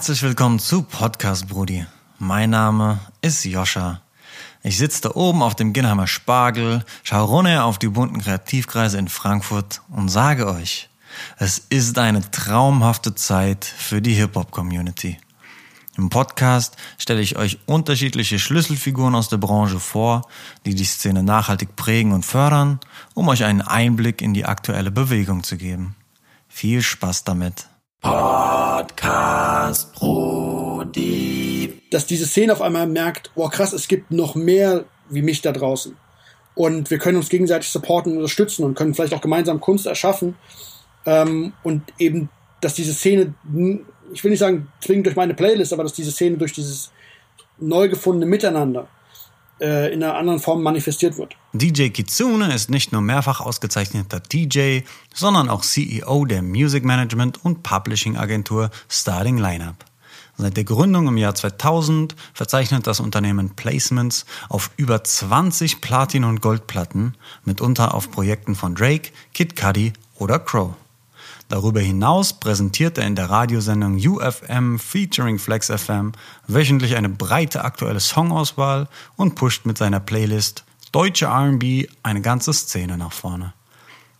Herzlich willkommen zu Podcast Brudi. Mein Name ist Joscha. Ich sitze da oben auf dem Ginnheimer Spargel, schaue runter auf die bunten Kreativkreise in Frankfurt und sage euch, es ist eine traumhafte Zeit für die Hip-Hop-Community. Im Podcast stelle ich euch unterschiedliche Schlüsselfiguren aus der Branche vor, die die Szene nachhaltig prägen und fördern, um euch einen Einblick in die aktuelle Bewegung zu geben. Viel Spaß damit. Podcast Brudi. Dass diese Szene auf einmal merkt, oh krass, es gibt noch mehr wie mich da draußen. Und wir können uns gegenseitig supporten und unterstützen und können vielleicht auch gemeinsam Kunst erschaffen. Ähm, und eben, dass diese Szene, ich will nicht sagen zwingend durch meine Playlist, aber dass diese Szene durch dieses neu gefundene Miteinander äh, in einer anderen Form manifestiert wird. DJ Kitsune ist nicht nur mehrfach ausgezeichneter DJ, sondern auch CEO der Music Management und Publishing Agentur Starting Lineup. Seit der Gründung im Jahr 2000 verzeichnet das Unternehmen Placements auf über 20 Platin- und Goldplatten, mitunter auf Projekten von Drake, Kid Cudi oder Crow. Darüber hinaus präsentiert er in der Radiosendung UFM featuring Flex FM wöchentlich eine breite aktuelle Songauswahl und pusht mit seiner Playlist Deutsche RB eine ganze Szene nach vorne.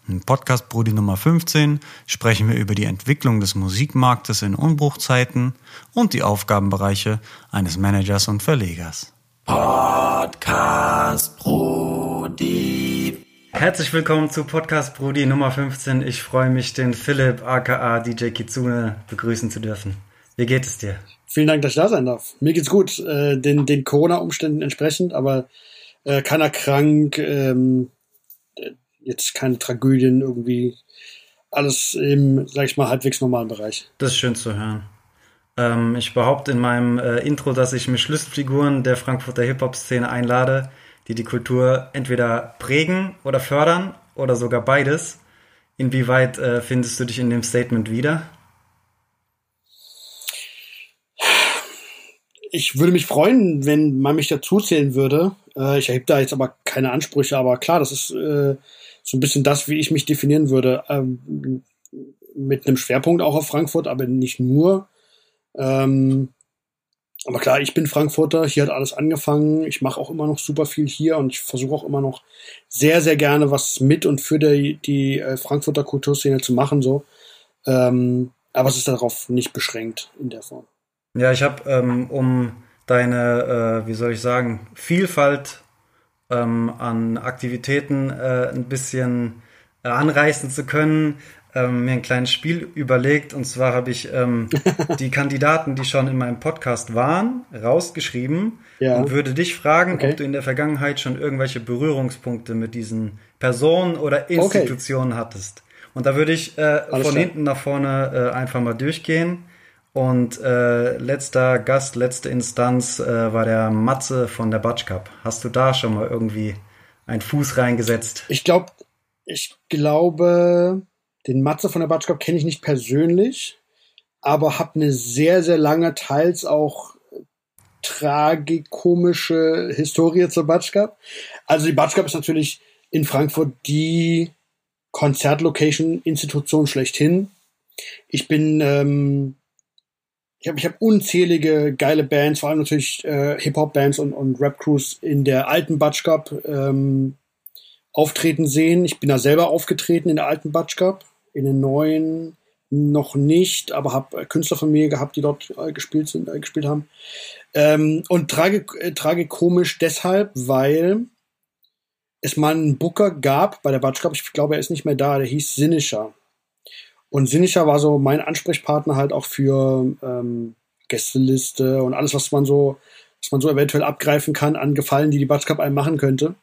Im Podcast Brudi Nummer 15 sprechen wir über die Entwicklung des Musikmarktes in Umbruchzeiten und die Aufgabenbereiche eines Managers und Verlegers. Podcast Brudi. Herzlich willkommen zu Podcast Brudi Nummer 15. Ich freue mich, den Philipp aka DJ Kitsune begrüßen zu dürfen. Wie geht es dir? Vielen Dank, dass ich da sein darf. Mir geht's gut, äh, den, den Corona-Umständen entsprechend, aber äh, keiner krank, ähm, äh, jetzt keine Tragödien irgendwie. Alles im, sag ich mal, halbwegs normalen Bereich. Das ist schön zu hören. Ähm, ich behaupte in meinem äh, Intro, dass ich mir Schlüsselfiguren der Frankfurter Hip-Hop-Szene einlade, die die Kultur entweder prägen oder fördern oder sogar beides. Inwieweit äh, findest du dich in dem Statement wieder? Ich würde mich freuen, wenn man mich dazuzählen würde. Äh, ich erhebe da jetzt aber keine Ansprüche, aber klar, das ist äh, so ein bisschen das, wie ich mich definieren würde. Ähm, mit einem Schwerpunkt auch auf Frankfurt, aber nicht nur. Ähm, aber klar, ich bin Frankfurter, hier hat alles angefangen. Ich mache auch immer noch super viel hier und ich versuche auch immer noch sehr, sehr gerne was mit und für die, die äh, Frankfurter Kulturszene zu machen. so. Ähm, aber es ist darauf nicht beschränkt in der Form. Ja, ich habe, ähm, um deine, äh, wie soll ich sagen, Vielfalt ähm, an Aktivitäten äh, ein bisschen äh, anreißen zu können, ähm, mir ein kleines Spiel überlegt. Und zwar habe ich ähm, die Kandidaten, die schon in meinem Podcast waren, rausgeschrieben ja. und würde dich fragen, okay. ob du in der Vergangenheit schon irgendwelche Berührungspunkte mit diesen Personen oder Institutionen okay. hattest. Und da würde ich äh, von klar. hinten nach vorne äh, einfach mal durchgehen. Und äh, letzter Gast, letzte Instanz äh, war der Matze von der Batsch Cup. Hast du da schon mal irgendwie einen Fuß reingesetzt? Ich glaube, ich glaube, den Matze von der Batsch Cup kenne ich nicht persönlich, aber habe eine sehr, sehr lange, teils auch tragikomische Historie zur Batsch Cup. Also die Batsch Cup ist natürlich in Frankfurt die Konzertlocation-Institution schlechthin. Ich bin, ähm, ich habe ich hab unzählige geile Bands, vor allem natürlich äh, Hip-Hop-Bands und, und Rap-Crews in der alten Batsch Cup ähm, auftreten sehen. Ich bin da selber aufgetreten in der alten Batsch Cup in den neuen noch nicht, aber habe Künstler von mir gehabt, die dort äh, gespielt sind, äh, gespielt haben. Ähm, und trage, äh, tragikomisch deshalb, weil es mal einen Booker gab bei der Batsch Cup, ich glaube, er ist nicht mehr da, der hieß Sinischer. Und Sinischer war so mein Ansprechpartner halt auch für ähm, Gästeliste und alles, was man so, was man so eventuell abgreifen kann an Gefallen, die die Batsch Cup einem machen könnte.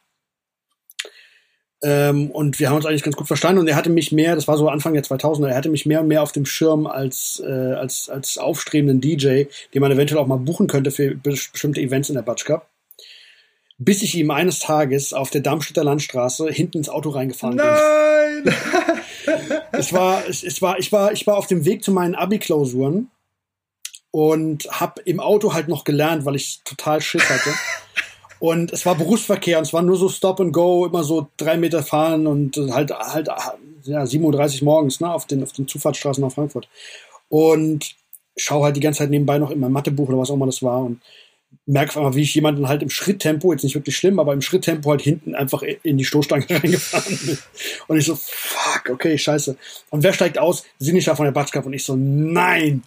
Ähm, und wir haben uns eigentlich ganz gut verstanden und er hatte mich mehr, das war so Anfang der 2000er, er hatte mich mehr und mehr auf dem Schirm als, äh, als, als aufstrebenden DJ, den man eventuell auch mal buchen könnte für bestimmte Events in der Batsch Cup. Bis ich ihm eines Tages auf der Darmstädter Landstraße hinten ins Auto reingefahren Nein! bin. es war, es, es war, ich war, ich war auf dem Weg zu meinen Abi-Klausuren und habe im Auto halt noch gelernt, weil ich total Schiss hatte. Und es war Berufsverkehr und es war nur so Stop and Go, immer so drei Meter fahren und halt halt ja, 7.30 Uhr morgens ne, auf, den, auf den Zufahrtsstraßen nach Frankfurt. Und schaue halt die ganze Zeit nebenbei noch in mein Mathebuch oder was auch immer das war und merke einmal, wie ich jemanden halt im Schritttempo, jetzt nicht wirklich schlimm, aber im Schritttempo halt hinten einfach in die Stoßstange reingefahren bin. Und ich so, fuck, okay, scheiße. Und wer steigt aus? Sinischa von der Batschkap und ich so, nein.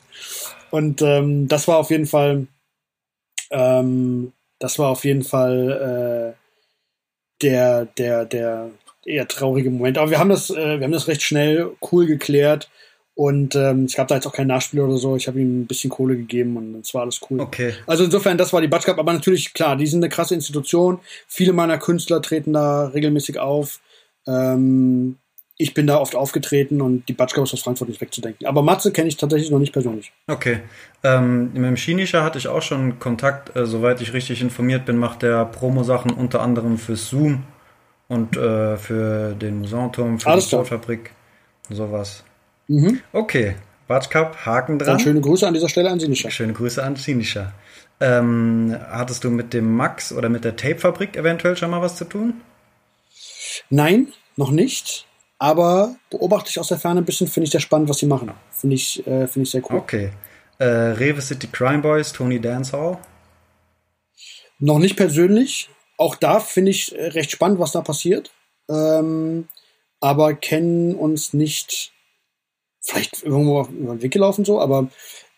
Und ähm, das war auf jeden Fall, ähm, das war auf jeden Fall äh, der, der, der eher traurige Moment. Aber wir haben das, äh, wir haben das recht schnell cool geklärt. Und ähm, es gab da jetzt auch kein Nachspiel oder so. Ich habe ihm ein bisschen Kohle gegeben und es war alles cool. Okay. Also insofern, das war die Batsch Cup. Aber natürlich, klar, die sind eine krasse Institution. Viele meiner Künstler treten da regelmäßig auf. Ähm, ich bin da oft aufgetreten und die Batsch Cup ist aus Frankfurt nicht wegzudenken. Aber Matze kenne ich tatsächlich noch nicht persönlich. Okay. Ähm, mit dem Chinischer hatte ich auch schon Kontakt. Äh, soweit ich richtig informiert bin, macht der Promo-Sachen unter anderem für Zoom und äh, für den Musanturm, für Alles die. Sportfabrik und sowas. Mhm. Okay, Batsch Cup, Haken Dann dran. schöne Grüße an dieser Stelle an Sinischa. Schöne Grüße an Sinischa. Ähm, hattest du mit dem Max oder mit der Tape-Fabrik eventuell schon mal was zu tun? Nein, noch nicht. Aber beobachte ich aus der Ferne ein bisschen, finde ich sehr spannend, was sie machen. Finde ich, äh, finde ich sehr cool. Okay. Äh, Rewe City Crime Boys, Tony Dancehall. Noch nicht persönlich. Auch da finde ich äh, recht spannend, was da passiert. Ähm, aber kennen uns nicht. Vielleicht irgendwo über den Weg gelaufen so, aber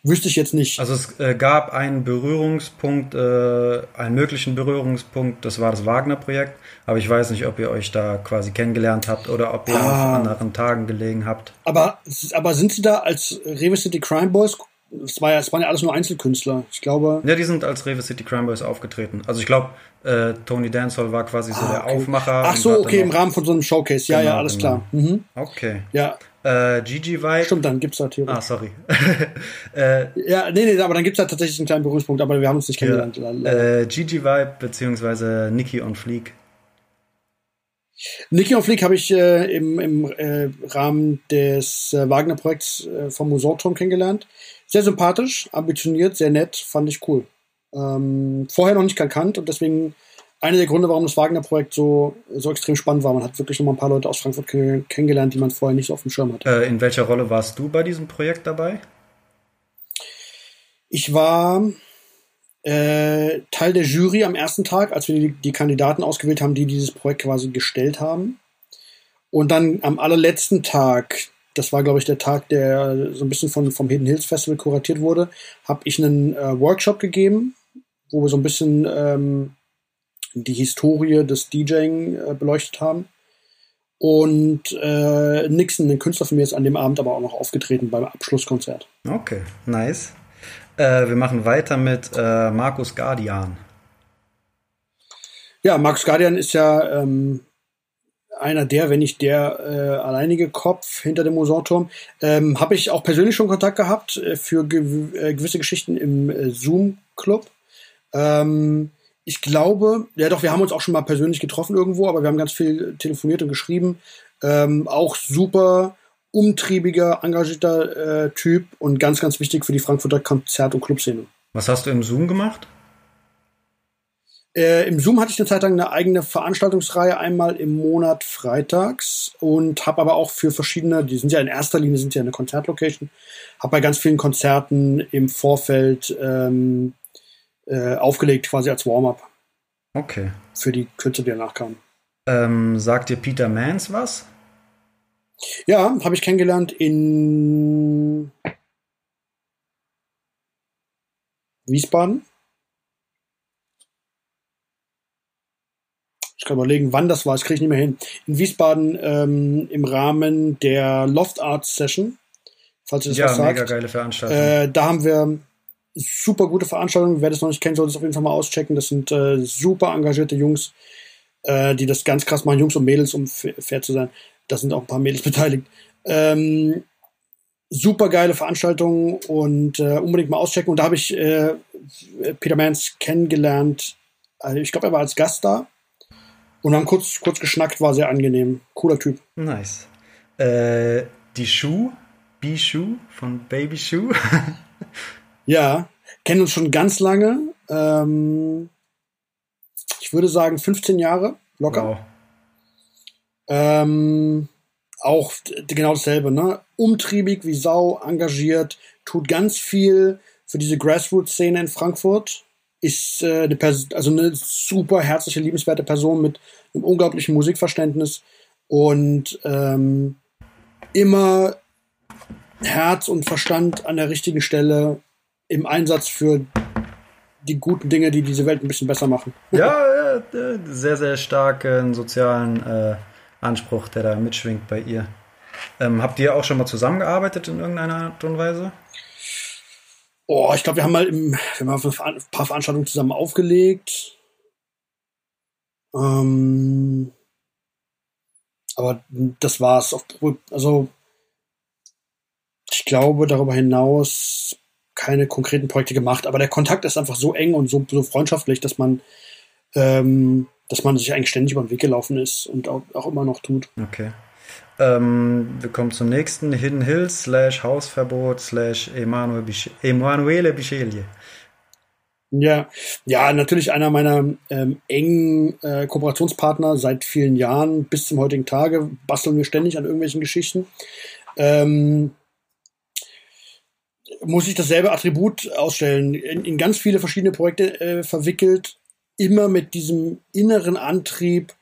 wüsste ich jetzt nicht. Also es äh, gab einen Berührungspunkt, äh, einen möglichen Berührungspunkt, das war das Wagner-Projekt, aber ich weiß nicht, ob ihr euch da quasi kennengelernt habt oder ob ihr Ah. auf anderen Tagen gelegen habt. Aber, aber sind sie da als Rewe City Crime Boys? Es war ja, es waren ja alles nur Einzelkünstler. Ich glaube. Ja, die sind als Rewe City Crime Boys aufgetreten. Also ich glaube, äh, Tony Dancehall war quasi so der Ah, okay. Aufmacher. Ach so, okay, im Rahmen von so einem Showcase. Ja, Genau, ja, alles genau. klar. Mhm. Okay. Ja, Äh, Gigi Vibe. stimmt, dann gibt's da Theorie. Ah, sorry. äh, Ja, nee, nee, aber dann gibt's da tatsächlich einen kleinen Berührungspunkt, aber wir haben uns nicht ja, kennengelernt. äh, Gigi Vibe beziehungsweise Nikki on Fleek. Niki und Flick habe ich äh, im, im äh, Rahmen des äh, Wagner-Projekts äh, vom Musorturm kennengelernt. Sehr sympathisch, ambitioniert, sehr nett, fand ich cool. Ähm, vorher noch nicht gekannt und deswegen einer der Gründe, warum das Wagner-Projekt so, so extrem spannend war. Man hat wirklich noch mal ein paar Leute aus Frankfurt kenn- kennengelernt, die man vorher nicht so auf dem Schirm hatte. Äh, in welcher Rolle warst du bei diesem Projekt dabei? Ich war äh, Teil der Jury am ersten Tag, als wir die, die Kandidaten ausgewählt haben, die dieses Projekt quasi gestellt haben. Und dann am allerletzten Tag, das war glaube ich der Tag, der so ein bisschen von, vom Hidden Hills Festival kuratiert wurde, habe ich einen äh, Workshop gegeben, wo wir so ein bisschen ähm, die Historie des DJing äh, beleuchtet haben. Und äh, Nixon, ein Künstler von mir, ist an dem Abend aber auch noch aufgetreten beim Abschlusskonzert. Okay, nice. Äh, wir machen weiter mit äh, Markus Guardian. Ja, Max Guardian ist ja ähm, einer der, wenn nicht der äh, alleinige Kopf hinter dem Musanturm. Ähm, Habe ich auch persönlich schon Kontakt gehabt äh, für gew äh, gewisse Geschichten im äh, Zoom-Club. Ähm, ich glaube, ja doch, wir haben uns auch schon mal persönlich getroffen irgendwo, aber wir haben ganz viel telefoniert und geschrieben. Ähm, auch super umtriebiger, engagierter äh, Typ und ganz, ganz wichtig für die Frankfurter Konzert- und Clubszene. Was hast du im Zoom gemacht? Äh, Im Zoom hatte ich eine Zeit lang eine eigene Veranstaltungsreihe, einmal im Monat freitags und habe aber auch für verschiedene, die sind ja in erster Linie sind ja eine Konzertlocation, habe bei ganz vielen Konzerten im Vorfeld ähm, äh, aufgelegt, quasi als Warm-up Okay. für die Künstler, die danach kamen. Ähm, sagt dir Peter Mans was? Ja, habe ich kennengelernt in Wiesbaden. Ich kann überlegen, wann das war, das kriege ich nicht mehr hin. In Wiesbaden ähm, im Rahmen der Loft Arts Session, falls ihr das ja, was mega sagt. geile Veranstaltung. Äh, da haben wir super gute Veranstaltungen. Wer das noch nicht kennt, sollte es auf jeden Fall mal auschecken. Das sind äh, super engagierte Jungs, äh, die das ganz krass machen. Jungs und Mädels, um fa- fair zu sein. Da sind auch ein paar Mädels beteiligt. Ähm, super geile Veranstaltungen und äh, unbedingt mal auschecken. Und da habe ich äh, Peter Mans kennengelernt. Also ich glaube, er war als Gast da. Und haben kurz, kurz geschnackt, war sehr angenehm. Cooler Typ. nice. Äh, die Schuh, B-Schuh von Baby Schuh. Ja, kennen uns schon ganz lange. Ähm, ich würde sagen 15 Jahre, locker. wow. Ähm, auch genau dasselbe, ne? Umtriebig wie Sau, engagiert, tut ganz viel für diese Grassroots-Szene in Frankfurt. Ist äh, eine Pers also eine super herzliche, liebenswerte Person mit einem unglaublichen Musikverständnis und ähm, immer Herz und Verstand an der richtigen Stelle im Einsatz für die guten Dinge, die diese Welt ein bisschen besser machen. Ja, sehr, sehr starken sozialen äh, Anspruch, der da mitschwingt bei ihr. Ähm, habt ihr auch schon mal zusammengearbeitet in irgendeiner Art und Weise? Oh, ich glaube, wir haben mal im, wir haben ein paar Veranstaltungen zusammen aufgelegt. Ähm, aber das war's. Also ich glaube darüber hinaus keine konkreten Projekte gemacht, aber der Kontakt ist einfach so eng und so, so freundschaftlich, dass man, ähm, dass man sich eigentlich ständig über den Weg gelaufen ist und auch, auch immer noch tut. Okay. Ähm, wir kommen zum nächsten. Hidden Hills slash Hausverbot slash Emanuele Bichelie. Ja, ja, natürlich einer meiner ähm, engen äh, Kooperationspartner seit vielen Jahren bis zum heutigen Tage. Basteln wir ständig an irgendwelchen Geschichten. Ähm, muss ich dasselbe Attribut ausstellen, in, in ganz viele verschiedene Projekte äh, verwickelt, immer mit diesem inneren Antrieb,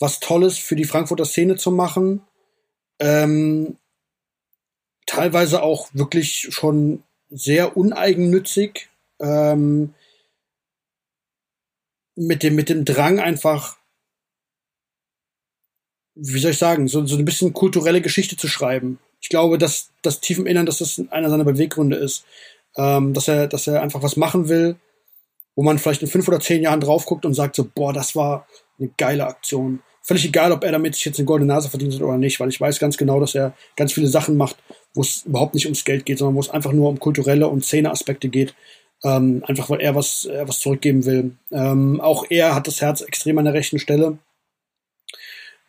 was Tolles für die Frankfurter Szene zu machen. Ähm, teilweise auch wirklich schon sehr uneigennützig. Ähm, mit dem, mit dem Drang einfach, wie soll ich sagen, so, so ein bisschen kulturelle Geschichte zu schreiben ich glaube, dass das tief im Innern, dass das einer seiner Beweggründe ist, ähm, dass er, dass er einfach was machen will, wo man vielleicht in fünf oder zehn Jahren drauf guckt und sagt so, boah, das war eine geile Aktion. Völlig egal, ob er damit sich jetzt eine goldene Nase verdient hat oder nicht, weil ich weiß ganz genau, dass er ganz viele Sachen macht, wo es überhaupt nicht ums Geld geht, sondern wo es einfach nur um kulturelle und Szeneaspekte geht. Ähm, einfach weil er was, er was zurückgeben will. Ähm, auch er hat das Herz extrem an der rechten Stelle.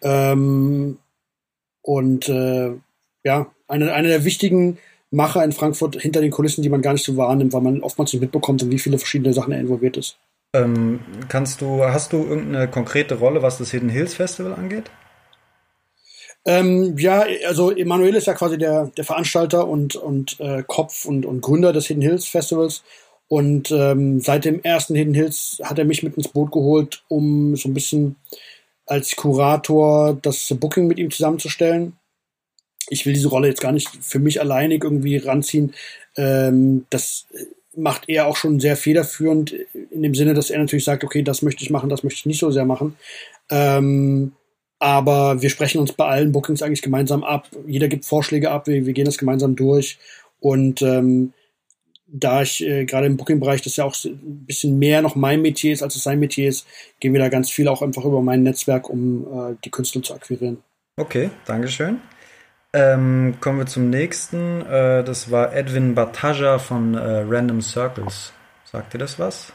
Ähm, und äh, ja, eine, eine der wichtigen Macher in Frankfurt hinter den Kulissen, die man gar nicht so wahrnimmt, weil man oftmals nicht mitbekommt, in wie viele verschiedene Sachen er involviert ist. Ähm, kannst du, hast du irgendeine konkrete Rolle, was das Hidden Hills Festival angeht? Ähm, ja, also Emanuel ist ja quasi der, der Veranstalter und, und äh, Kopf und, und Gründer des Hidden Hills Festivals. Und ähm, seit dem ersten Hidden Hills hat er mich mit ins Boot geholt, um so ein bisschen als Kurator das Booking mit ihm zusammenzustellen ich will diese Rolle jetzt gar nicht für mich alleinig irgendwie ranziehen. Ähm, das macht er auch schon sehr federführend in dem Sinne, dass er natürlich sagt, okay, das möchte ich machen, das möchte ich nicht so sehr machen. Ähm, aber wir sprechen uns bei allen Bookings eigentlich gemeinsam ab. Jeder gibt Vorschläge ab, wir, wir gehen das gemeinsam durch. Und ähm, da ich äh, gerade im Booking-Bereich das ja auch ein bisschen mehr noch mein Metier ist, als es sein Metier ist, gehen wir da ganz viel auch einfach über mein Netzwerk, um äh, die Künstler zu akquirieren. Okay, Dankeschön. Ähm, kommen wir zum nächsten. Äh, das war Edwin Bataja von äh, Random Circles. Sagt dir das was?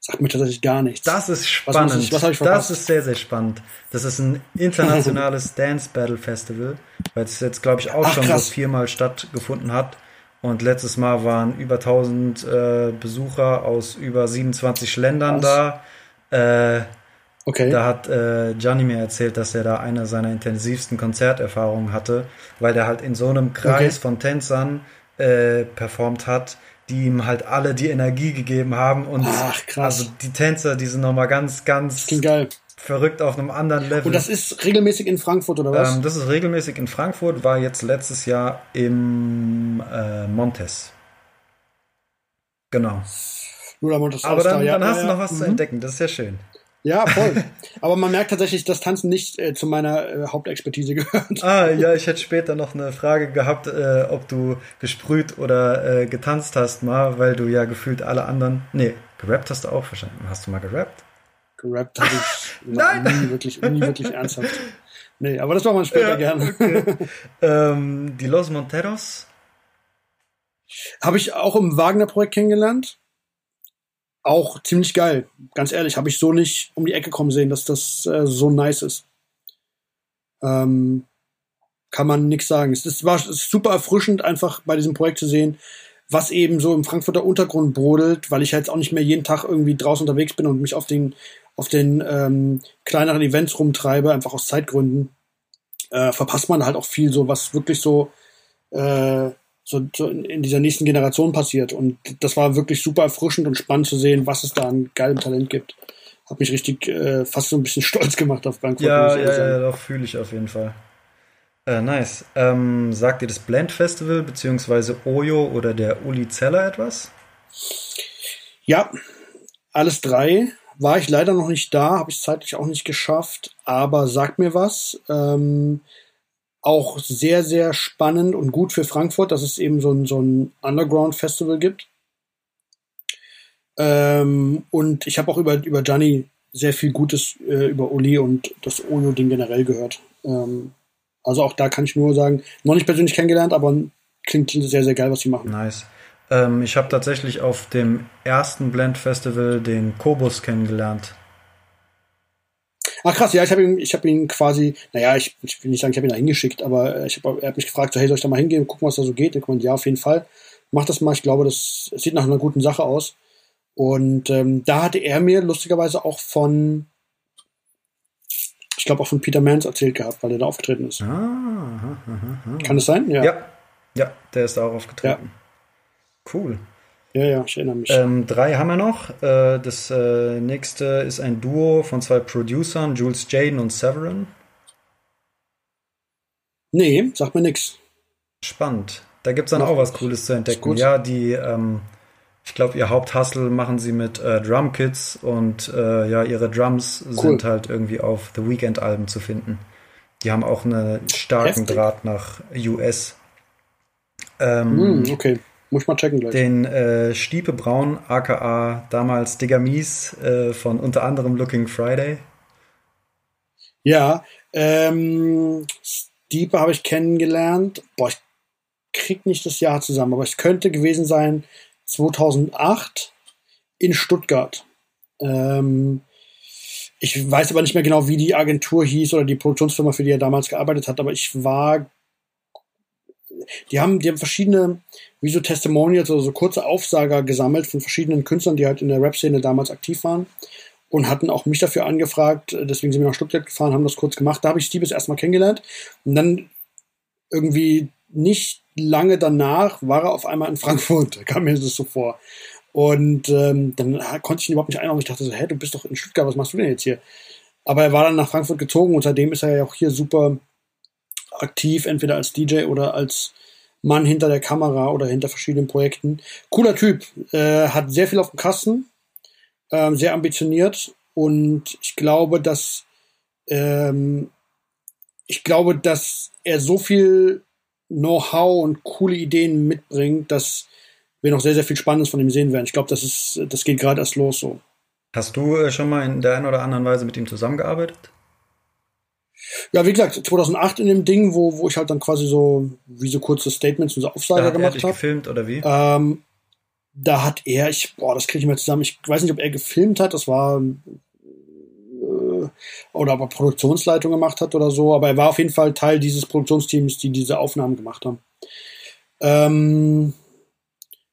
Sagt mir tatsächlich gar nichts. Das ist spannend. Was, ich, was ich das ist sehr, sehr spannend. Das ist ein internationales Dance Battle Festival, weil es jetzt, glaube ich, auch Ach, schon krass. so viermal stattgefunden hat. Und letztes Mal waren über 1000 äh, Besucher aus über 27 Ländern krass. da. Äh, Okay. Da hat äh, Gianni mir erzählt, dass er da eine seiner intensivsten Konzerterfahrungen hatte, weil der halt in so einem Kreis okay. von Tänzern äh, performt hat, die ihm halt alle die Energie gegeben haben und Ach, krass. also die Tänzer, die sind nochmal ganz, ganz verrückt auf einem anderen Level. Und das ist regelmäßig in Frankfurt oder was? Ähm, das ist regelmäßig in Frankfurt, war jetzt letztes Jahr im äh, Montes. Genau. Aber dann, dann hast du noch was mhm. zu entdecken, das ist ja schön. Ja, voll. Aber man merkt tatsächlich, dass Tanzen nicht äh, zu meiner äh, Hauptexpertise gehört. Ah, ja, ich hätte später noch eine Frage gehabt, äh, ob du gesprüht oder äh, getanzt hast mal, weil du ja gefühlt alle anderen. Nee, gerappt hast du auch wahrscheinlich. Hast du mal gerappt? Gerappt habe ich Nein. nie wirklich, nie wirklich ernsthaft. Nee, aber das machen wir später ja, gerne. Okay. ähm, die Los Monteros? Habe ich auch im Wagner-Projekt kennengelernt auch ziemlich geil. Ganz ehrlich, habe ich so nicht um die Ecke kommen sehen, dass das äh, so nice ist. Ähm, kann man nichts sagen. Es, ist, war es ist super erfrischend, einfach bei diesem Projekt zu sehen, was eben so im Frankfurter Untergrund brodelt, weil ich jetzt auch nicht mehr jeden Tag irgendwie draußen unterwegs bin und mich auf den, auf den ähm, kleineren Events rumtreibe, einfach aus Zeitgründen. Äh, verpasst man halt auch viel so, was wirklich so, äh, so, so in, dieser nächsten Generation passiert. Und das war wirklich super erfrischend und spannend zu sehen, was es da an geilem Talent gibt. Hat mich richtig äh, fast so ein bisschen stolz gemacht auf Frankfurt. Ja, ja, ja, doch fühle ich auf jeden Fall. Äh, nice. Ähm, sagt ihr das Blend Festival beziehungsweise Oyo oder der Uli Zeller etwas? Ja, alles drei. War ich leider noch nicht da, habe ich zeitlich auch nicht geschafft, aber sagt mir was. Ähm, auch sehr, sehr spannend und gut für Frankfurt, dass es eben so ein, so ein Underground-Festival gibt. Ähm, und ich habe auch über, über Gianni sehr viel Gutes äh, über Uli und das Oyo-Ding generell gehört. Ähm, also auch da kann ich nur sagen, noch nicht persönlich kennengelernt, aber klingt sehr, sehr geil, was sie machen. Nice. Ähm, ich habe tatsächlich auf dem ersten Blend Festival den Kobus kennengelernt. Ach krass, ja, ich habe ihn, ich habe ihn quasi, naja, ich, ich will nicht sagen, ich habe ihn da hingeschickt, aber äh, ich hab, er hat mich gefragt, so, hey, soll ich da mal hingehen und gucken, was da so geht? Ich meine, ja, auf jeden Fall. Mach das mal, ich glaube, das sieht nach einer guten Sache aus. Und ähm, da hatte er mir lustigerweise auch von, ich glaube auch von Peter Mans erzählt gehabt, weil er da aufgetreten ist. Ah, aha, aha, aha. Kann es sein? Ja. ja. Ja, der ist da auch aufgetreten. Ja. Cool. Ja, ja, ich erinnere mich. Ähm, drei haben wir noch. Äh, das äh, nächste ist ein Duo von zwei Producern, Jules Jaden und Severin. Nee, sagt mir nix. Spannend. Da gibt es dann Mach auch was Cooles zu entdecken. Ja, die, ähm, ich glaube, ihr Haupthustle machen sie mit äh, Drum Kits und äh, ja, ihre Drums cool. sind halt irgendwie auf The Weekend-Alben zu finden. Die haben auch einen starken Heftig. Draht nach US. Ähm, mm, okay. Muss ich mal checken gleich. Den äh, Stiepe Braun, aka damals Digger Mies äh, von unter anderem Looking Friday. Ja, ähm, Stiepe habe ich kennengelernt. Boah, ich krieg nicht das Jahr zusammen, aber es könnte gewesen sein 2008 in Stuttgart. Ähm, ich weiß aber nicht mehr genau, wie die Agentur hieß oder die Produktionsfirma, für die er damals gearbeitet hat, aber ich war die haben, die haben verschiedene, wie so Testimonials oder so kurze Aufsager gesammelt von verschiedenen Künstlern, die halt in der Rap-Szene damals aktiv waren und hatten auch mich dafür angefragt. Deswegen sind wir nach Stuttgart gefahren, haben das kurz gemacht. Da habe ich Steve erstmal kennengelernt und dann irgendwie nicht lange danach war er auf einmal in Frankfurt. Da kam mir das so vor. Und ähm, dann konnte ich ihn überhaupt nicht einordnen. Ich dachte so, hä, du bist doch in Stuttgart, was machst du denn jetzt hier? Aber er war dann nach Frankfurt gezogen und seitdem ist er ja auch hier super aktiv, entweder als DJ oder als Mann hinter der Kamera oder hinter verschiedenen Projekten. Cooler Typ, äh, hat sehr viel auf dem Kasten, äh, sehr ambitioniert und ich glaube, dass ähm, ich glaube, dass er so viel Know-how und coole Ideen mitbringt, dass wir noch sehr, sehr viel Spannendes von ihm sehen werden. Ich glaube, das ist, das geht gerade erst los so. Hast du äh, schon mal in der einen oder anderen Weise mit ihm zusammengearbeitet? Ja, wie gesagt, 2008 in dem Ding, wo, wo ich halt dann quasi so, wie so kurze Statements und so Aufsager gemacht habe. gefilmt oder wie? Ähm, da hat er, ich, boah, das kriege ich mal zusammen. Ich weiß nicht, ob er gefilmt hat, das war, äh, oder ob er Produktionsleitung gemacht hat oder so, aber er war auf jeden Fall Teil dieses Produktionsteams, die diese Aufnahmen gemacht haben. Ähm,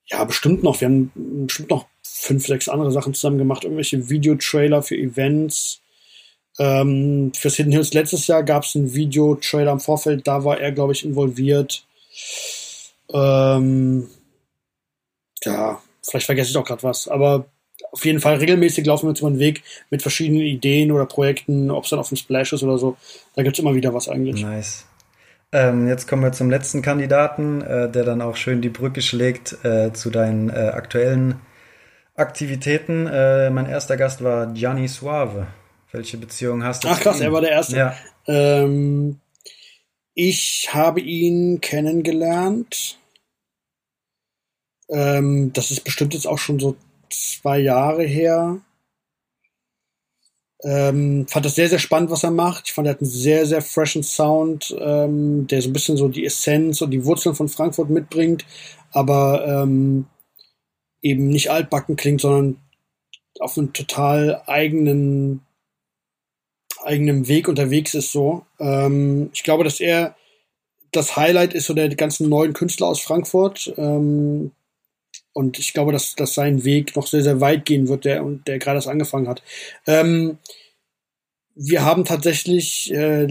ja, bestimmt noch. Wir haben bestimmt noch fünf, sechs andere Sachen zusammen gemacht. Irgendwelche Videotrailer für Events. Ähm, fürs Hidden Hills letztes Jahr gab es einen Video-Trailer im Vorfeld, da war er, glaube ich, involviert. Ähm, ja, vielleicht vergesse ich auch gerade was, aber auf jeden Fall regelmäßig laufen wir uns über den Weg mit verschiedenen Ideen oder Projekten, ob es dann auf dem Splash ist oder so. Da gibt es immer wieder was eigentlich. Nice. Ähm, jetzt kommen wir zum letzten Kandidaten, äh, der dann auch schön die Brücke schlägt äh, zu deinen äh, aktuellen Aktivitäten. Äh, mein erster Gast war Gianni Suave. Welche Beziehung hast du? Ach krass, er war der Erste. Ja. Ähm, ich habe ihn kennengelernt. Ähm, das ist bestimmt jetzt auch schon so zwei Jahre her. Ähm, fand das sehr, sehr spannend, was er macht. Ich fand, er hat einen sehr, sehr freshen Sound, ähm, der so ein bisschen so die Essenz und die Wurzeln von Frankfurt mitbringt, aber ähm, eben nicht altbacken klingt, sondern auf einem total eigenen eigenem Weg unterwegs ist so. Ähm, ich glaube, dass er das Highlight ist so der ganzen neuen Künstler aus Frankfurt. Ähm, und ich glaube, dass, dass sein Weg noch sehr, sehr weit gehen wird, der, der gerade erst angefangen hat. Ähm, wir haben tatsächlich äh,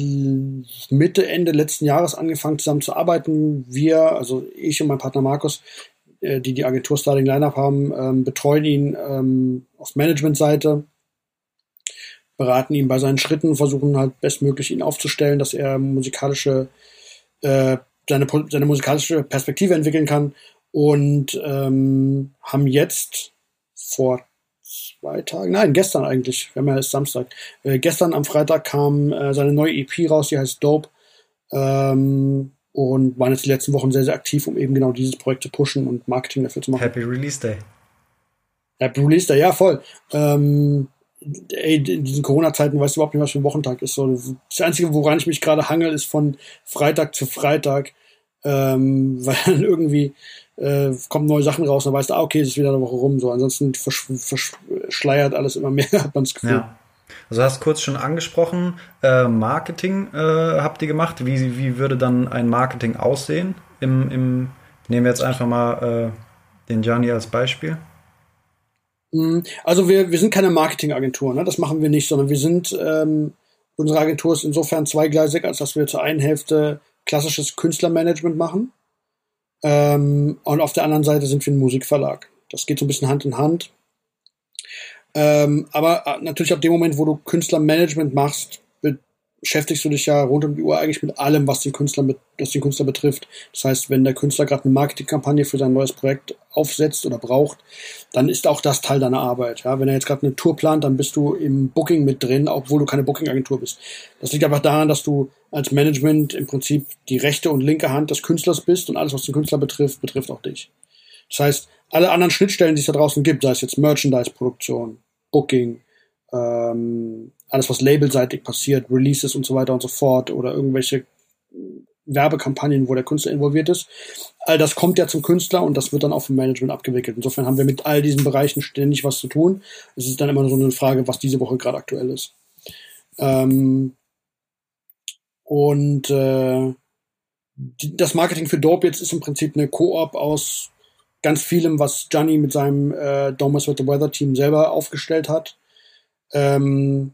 Mitte, Ende letzten Jahres angefangen zusammen zu arbeiten. Wir, also ich und mein Partner Markus, äh, die die Agentur Starting Lineup haben, ähm, betreuen ihn ähm, auf Managementseite, beraten ihn bei seinen Schritten, versuchen halt bestmöglich ihn aufzustellen, dass er musikalische äh, seine, seine musikalische Perspektive entwickeln kann und ähm, haben jetzt vor zwei Tagen, nein, gestern eigentlich, wir haben ja erst Samstag, äh, gestern am Freitag kam äh, seine neue EP raus, die heißt Dope. Ähm, und waren jetzt die letzten Wochen sehr, sehr aktiv, um eben genau dieses Projekt zu pushen und Marketing dafür zu machen. Happy Release Day. Happy Release Day, ja, voll. Ähm, ey, in diesen Corona-Zeiten weißt du überhaupt nicht, was für ein Wochentag ist. So, das Einzige, woran ich mich gerade hangel, ist von Freitag zu Freitag, ähm, weil dann irgendwie äh, kommen neue Sachen raus, dann weißt du, ah, okay, es ist wieder eine Woche rum. So, ansonsten versch verschleiert alles immer mehr, hat man das Gefühl. Ja. Also hast kurz schon angesprochen, äh, Marketing äh, habt ihr gemacht. Wie, wie würde dann ein Marketing aussehen? Im, im, nehmen wir jetzt einfach mal äh, den Gianni als Beispiel. Mm, also wir, wir sind keine Marketingagentur, ne? das machen wir nicht, sondern wir sind, ähm, unsere Agentur ist insofern zweigleisig, als dass wir zur einen Hälfte klassisches Künstlermanagement machen ähm, und auf der anderen Seite sind wir ein Musikverlag. Das geht so ein bisschen Hand in Hand. Ähm, aber äh, natürlich ab dem Moment, wo du Künstlermanagement machst, beschäftigst du dich ja rund um die Uhr eigentlich mit allem, was den Künstler, mit, was den Künstler betrifft. Das heißt, wenn der Künstler gerade eine Marketingkampagne für sein neues Projekt aufsetzt oder braucht, dann ist auch das Teil deiner Arbeit. Ja, wenn er jetzt gerade eine Tour plant, dann bist du im Booking mit drin, obwohl du keine Booking-Agentur bist. Das liegt einfach daran, dass du als Management im Prinzip die rechte und linke Hand des Künstlers bist und alles, was den Künstler betrifft, betrifft auch dich. Das heißt, alle anderen Schnittstellen, die es da draußen gibt, sei es jetzt Merchandise-Produktion, Booking, ähm, alles, was labelseitig passiert, Releases und so weiter und so fort oder irgendwelche Werbekampagnen, wo der Künstler involviert ist. All das kommt ja zum Künstler und das wird dann auch vom Management abgewickelt. Insofern haben wir mit all diesen Bereichen ständig was zu tun. Es ist dann immer so eine Frage, was diese Woche gerade aktuell ist. Ähm und äh, das Marketing für Dope jetzt ist im Prinzip eine Koop aus ganz vielem, was Gianni mit seinem äh, Domus with the Weather Team selber aufgestellt hat. Ähm,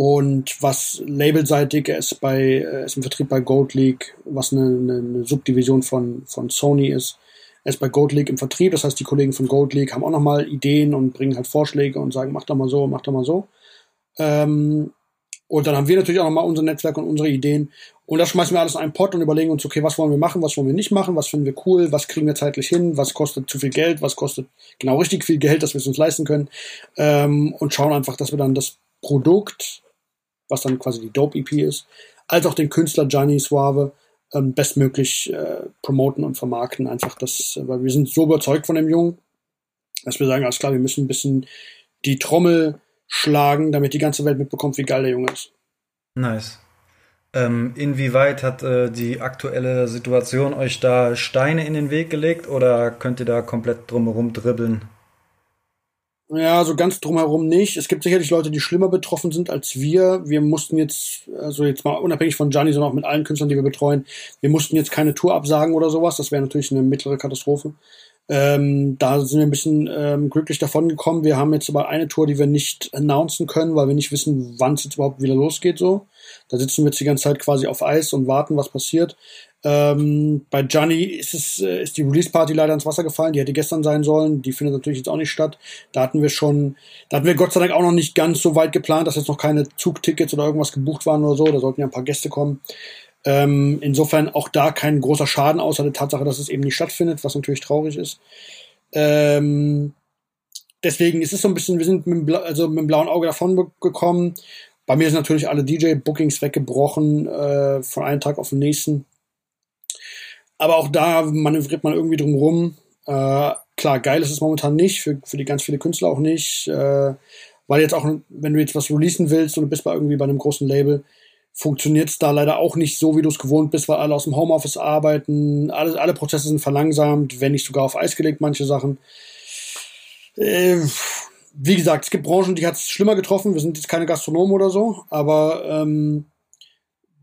und was labelseitig ist bei äh, ist im Vertrieb bei Gold League, was eine, eine, Subdivision von von Sony ist. Ist bei Gold League im Vertrieb, das heißt die Kollegen von Gold League haben auch nochmal Ideen und bringen halt Vorschläge und sagen, mach doch mal so, mach doch mal so. Ähm, und dann haben wir natürlich auch nochmal unser Netzwerk und unsere Ideen. Und das schmeißen wir alles in einen Pot und überlegen uns, okay, was wollen wir machen, was wollen wir nicht machen, was finden wir cool, was kriegen wir zeitlich hin, was kostet zu viel Geld, was kostet genau richtig viel Geld, dass wir es uns leisten können. Ähm, und schauen einfach, dass wir dann das Produkt was dann quasi die Dope EP ist, als auch den Künstler Gianni Suave ähm, bestmöglich äh, promoten und vermarkten. Einfach das, weil wir sind so überzeugt von dem Jungen, dass wir sagen, alles klar, wir müssen ein bisschen die Trommel schlagen, damit die ganze Welt mitbekommt, wie geil der Junge ist. Nice. Ähm, inwieweit hat äh, die aktuelle Situation euch da Steine in den Weg gelegt oder könnt ihr da komplett drumherum dribbeln? Ja, so ganz drumherum nicht. Es gibt sicherlich Leute, die schlimmer betroffen sind als wir. Wir mussten jetzt, also jetzt mal unabhängig von Gianni, sondern auch mit allen Künstlern, die wir betreuen, wir mussten jetzt keine Tour absagen oder sowas. Das wäre natürlich eine mittlere Katastrophe. Ähm, da sind wir ein bisschen ähm, glücklich davon gekommen. Wir haben jetzt aber eine Tour, die wir nicht announcen können, weil wir nicht wissen, wann es jetzt überhaupt wieder losgeht. So, da sitzen wir jetzt die ganze Zeit quasi auf Eis und warten, was passiert. Ähm, bei Gianni ist es äh, ist die Release Party leider ins Wasser gefallen. Die hätte gestern sein sollen. Die findet natürlich jetzt auch nicht statt. Da hatten wir schon, da hatten wir Gott sei Dank auch noch nicht ganz so weit geplant, dass jetzt noch keine Zugtickets oder irgendwas gebucht waren oder so. Da sollten ja ein paar Gäste kommen. Ähm, insofern auch da kein großer Schaden, außer der Tatsache, dass es eben nicht stattfindet, was natürlich traurig ist. Ähm, deswegen ist es so ein bisschen, wir sind mit also mit dem blauen Auge davon gekommen. Bei mir sind natürlich alle DJ-Bookings weggebrochen äh, von einem Tag auf den nächsten. Aber auch da manövriert man irgendwie drum rum. Äh, klar, geil ist es momentan nicht, für, für die ganz viele Künstler auch nicht. Äh, weil jetzt auch, wenn du jetzt was releasen willst und du bist bei irgendwie bei einem großen Label, funktioniert es da leider auch nicht so, wie du es gewohnt bist, weil alle aus dem Homeoffice arbeiten, alle, alle Prozesse sind verlangsamt, wenn nicht sogar auf Eis gelegt, manche Sachen. Äh, wie gesagt, es gibt Branchen, die hat es schlimmer getroffen. Wir sind jetzt keine Gastronomen oder so, aber ähm,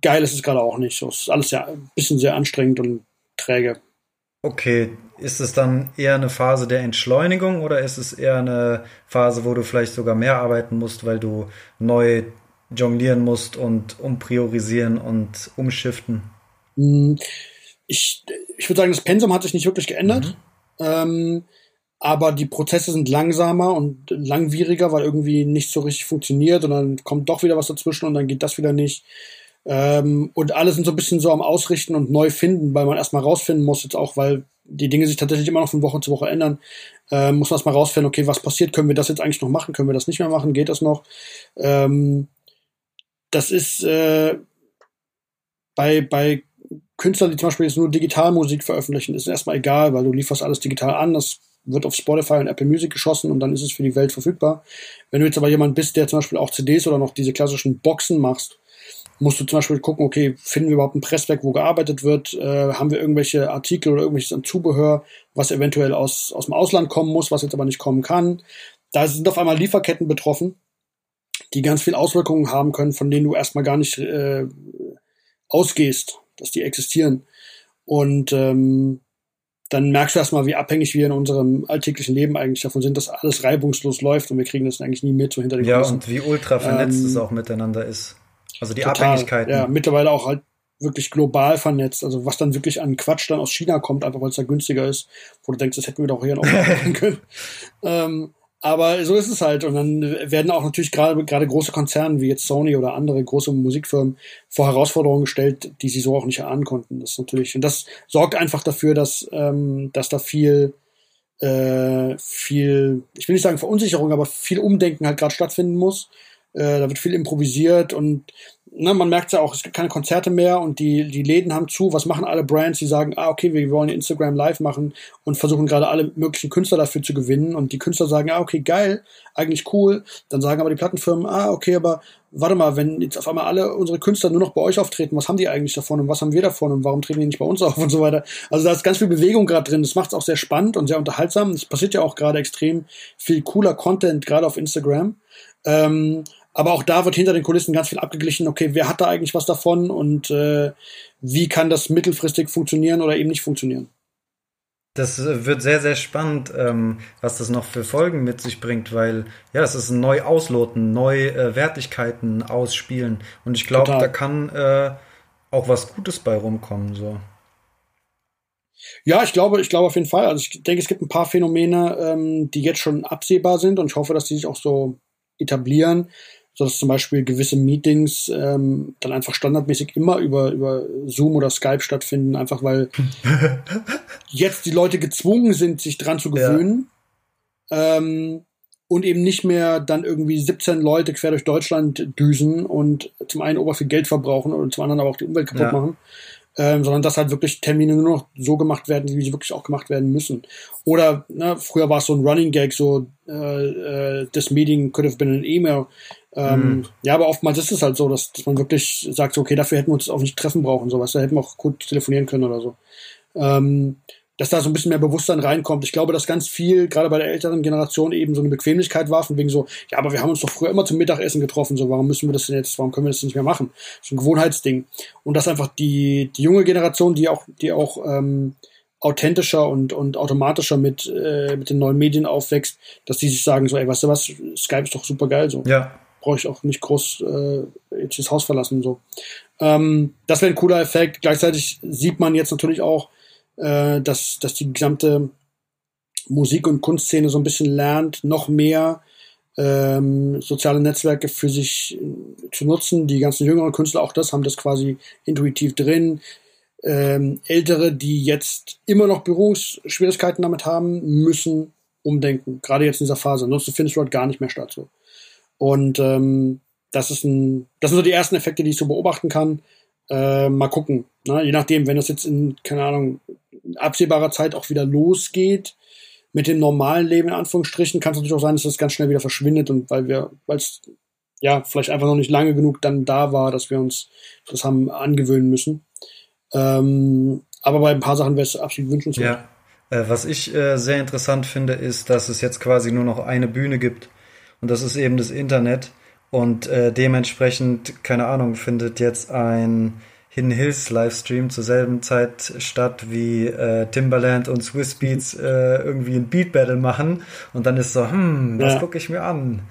geil ist es gerade auch nicht. So, es ist alles ja ein bisschen sehr anstrengend und träge. Okay, ist es dann eher eine Phase der Entschleunigung oder ist es eher eine Phase, wo du vielleicht sogar mehr arbeiten musst, weil du neu jonglieren musst und umpriorisieren und umschiften? Hm, ich, ich würde sagen, das Pensum hat sich nicht wirklich geändert. Mhm. Ähm, aber die Prozesse sind langsamer und langwieriger, weil irgendwie nicht so richtig funktioniert und dann kommt doch wieder was dazwischen und dann geht das wieder nicht. Ähm, und alle sind so ein bisschen so am Ausrichten und neu finden, weil man erstmal rausfinden muss, jetzt auch, weil die Dinge sich tatsächlich immer noch von Woche zu Woche ändern, äh, muss man erstmal rausfinden, okay, was passiert, können wir das jetzt eigentlich noch machen, können wir das nicht mehr machen, geht das noch? Ähm, das ist äh, bei, bei Künstlern, die zum Beispiel jetzt nur Digitalmusik veröffentlichen, ist erstmal egal, weil du lieferst alles digital an, das wird auf Spotify und Apple Music geschossen und dann ist es für die Welt verfügbar. Wenn du jetzt aber jemand bist, der zum Beispiel auch CDs oder noch diese klassischen Boxen machst, musst du zum Beispiel gucken, okay, finden wir überhaupt ein Presswerk, wo gearbeitet wird? Äh, haben wir irgendwelche Artikel oder irgendwelches Zubehör, was eventuell aus, aus dem Ausland kommen muss, was jetzt aber nicht kommen kann? Da sind auf einmal Lieferketten betroffen, die ganz viel Auswirkungen haben können, von denen du erstmal gar nicht äh, ausgehst, dass die existieren. Und ähm, dann merkst du erstmal, wie abhängig wir in unserem alltäglichen Leben eigentlich davon sind, dass alles reibungslos läuft und wir kriegen das eigentlich nie mit so hinter den Ja, Kulissen. und wie ultra vernetzt ähm, es auch miteinander ist. Also die total, Abhängigkeiten. Ja, mittlerweile auch halt wirklich global vernetzt. Also was dann wirklich an Quatsch dann aus China kommt, einfach weil es da günstiger ist, wo du denkst, das hätten wir doch hier noch machen können. Ähm, aber so ist es halt. Und dann werden auch natürlich gerade gerade große Konzerne wie jetzt Sony oder andere große Musikfirmen vor Herausforderungen gestellt, die sie so auch nicht erahnen konnten. Das ist natürlich und das sorgt einfach dafür, dass ähm, dass da viel äh, viel, ich will nicht sagen Verunsicherung, aber viel Umdenken halt gerade stattfinden muss. Äh, da wird viel improvisiert und ne, man merkt ja auch, es gibt keine Konzerte mehr und die, die Läden haben zu. Was machen alle Brands? Die sagen, ah, okay, wir wollen Instagram live machen und versuchen gerade alle möglichen Künstler dafür zu gewinnen. Und die Künstler sagen, ah, okay, geil, eigentlich cool. Dann sagen aber die Plattenfirmen, ah, okay, aber warte mal, wenn jetzt auf einmal alle unsere Künstler nur noch bei euch auftreten, was haben die eigentlich davon und was haben wir davon und warum treten die nicht bei uns auf und so weiter. Also da ist ganz viel Bewegung gerade drin. Das macht es auch sehr spannend und sehr unterhaltsam. Es passiert ja auch gerade extrem viel cooler Content, gerade auf Instagram. Ähm, aber auch da wird hinter den Kulissen ganz viel abgeglichen, okay, wer hat da eigentlich was davon und äh, wie kann das mittelfristig funktionieren oder eben nicht funktionieren. Das äh, wird sehr, sehr spannend, ähm, was das noch für Folgen mit sich bringt, weil ja, es ist ein neu ausloten, neu äh, Wertigkeiten ausspielen. Und ich glaube, da kann äh, auch was Gutes bei rumkommen. So. Ja, ich glaube, ich glaube auf jeden Fall. Also ich denke, es gibt ein paar Phänomene, ähm, die jetzt schon absehbar sind und ich hoffe, dass die sich auch so etablieren so dass zum Beispiel gewisse Meetings ähm, dann einfach standardmäßig immer über, über Zoom oder Skype stattfinden, einfach weil jetzt die Leute gezwungen sind, sich dran zu gewöhnen. Ja. Ähm, und eben nicht mehr dann irgendwie 17 Leute quer durch Deutschland düsen und zum einen ober viel Geld verbrauchen und zum anderen aber auch die Umwelt kaputt ja. machen ähm, sondern dass halt wirklich Termine nur noch so gemacht werden, wie sie wirklich auch gemacht werden müssen. Oder ne, früher war es so ein Running Gag, so äh, äh, this meeting could have been an email. Ähm, mhm. Ja, aber oftmals ist es halt so, dass, dass man wirklich sagt, so, okay, dafür hätten wir uns auch nicht treffen brauchen, sowas. Da hätten wir auch gut telefonieren können oder so. Ähm, dass da so ein bisschen mehr Bewusstsein reinkommt. Ich glaube, dass ganz viel, gerade bei der älteren Generation, eben so eine Bequemlichkeit war, von wegen so, ja, aber wir haben uns doch früher immer zum Mittagessen getroffen, so, warum müssen wir das denn jetzt, warum können wir das nicht mehr machen? Ist ein Gewohnheitsding. Und dass einfach die, die junge Generation, die auch, die auch ähm, authentischer und, und automatischer mit, äh, mit den neuen Medien aufwächst, dass die sich sagen, so, ey, weißt du was, Skype ist doch super geil, so. Ja. Brauche ich auch nicht groß äh, jetzt das Haus verlassen, so. Ähm, das wäre ein cooler Effekt. Gleichzeitig sieht man jetzt natürlich auch, äh, dass, dass die gesamte Musik- und Kunstszene so ein bisschen lernt, noch mehr ähm, soziale Netzwerke für sich äh, zu nutzen. Die ganzen jüngeren Künstler, auch das, haben das quasi intuitiv drin. Ähm, Ältere, die jetzt immer noch Berufsschwierigkeiten damit haben, müssen umdenken. Gerade jetzt in dieser Phase. Ansonsten findest du halt gar nicht mehr statt. So. Und ähm, das ist ein, das sind so die ersten Effekte, die ich so beobachten kann. Äh, mal gucken. Ne? Je nachdem, wenn das jetzt in, keine Ahnung, absehbarer Zeit auch wieder losgeht mit dem normalen Leben in Anführungsstrichen, kann es natürlich auch sein, dass das ganz schnell wieder verschwindet und weil wir, weil es ja vielleicht einfach noch nicht lange genug dann da war, dass wir uns das haben angewöhnen müssen. Ähm, aber bei ein paar Sachen wäre es absolut wünschenswert. Ja. Äh, was ich äh, sehr interessant finde, ist, dass es jetzt quasi nur noch eine Bühne gibt. Und das ist eben das Internet. Und äh, dementsprechend, keine Ahnung, findet jetzt ein Hidden Hills Livestream zur selben Zeit statt wie äh, Timbaland und Swiss Beats äh, irgendwie ein Beat Battle machen und dann ist so, hm, was ja. gucke ich mir an?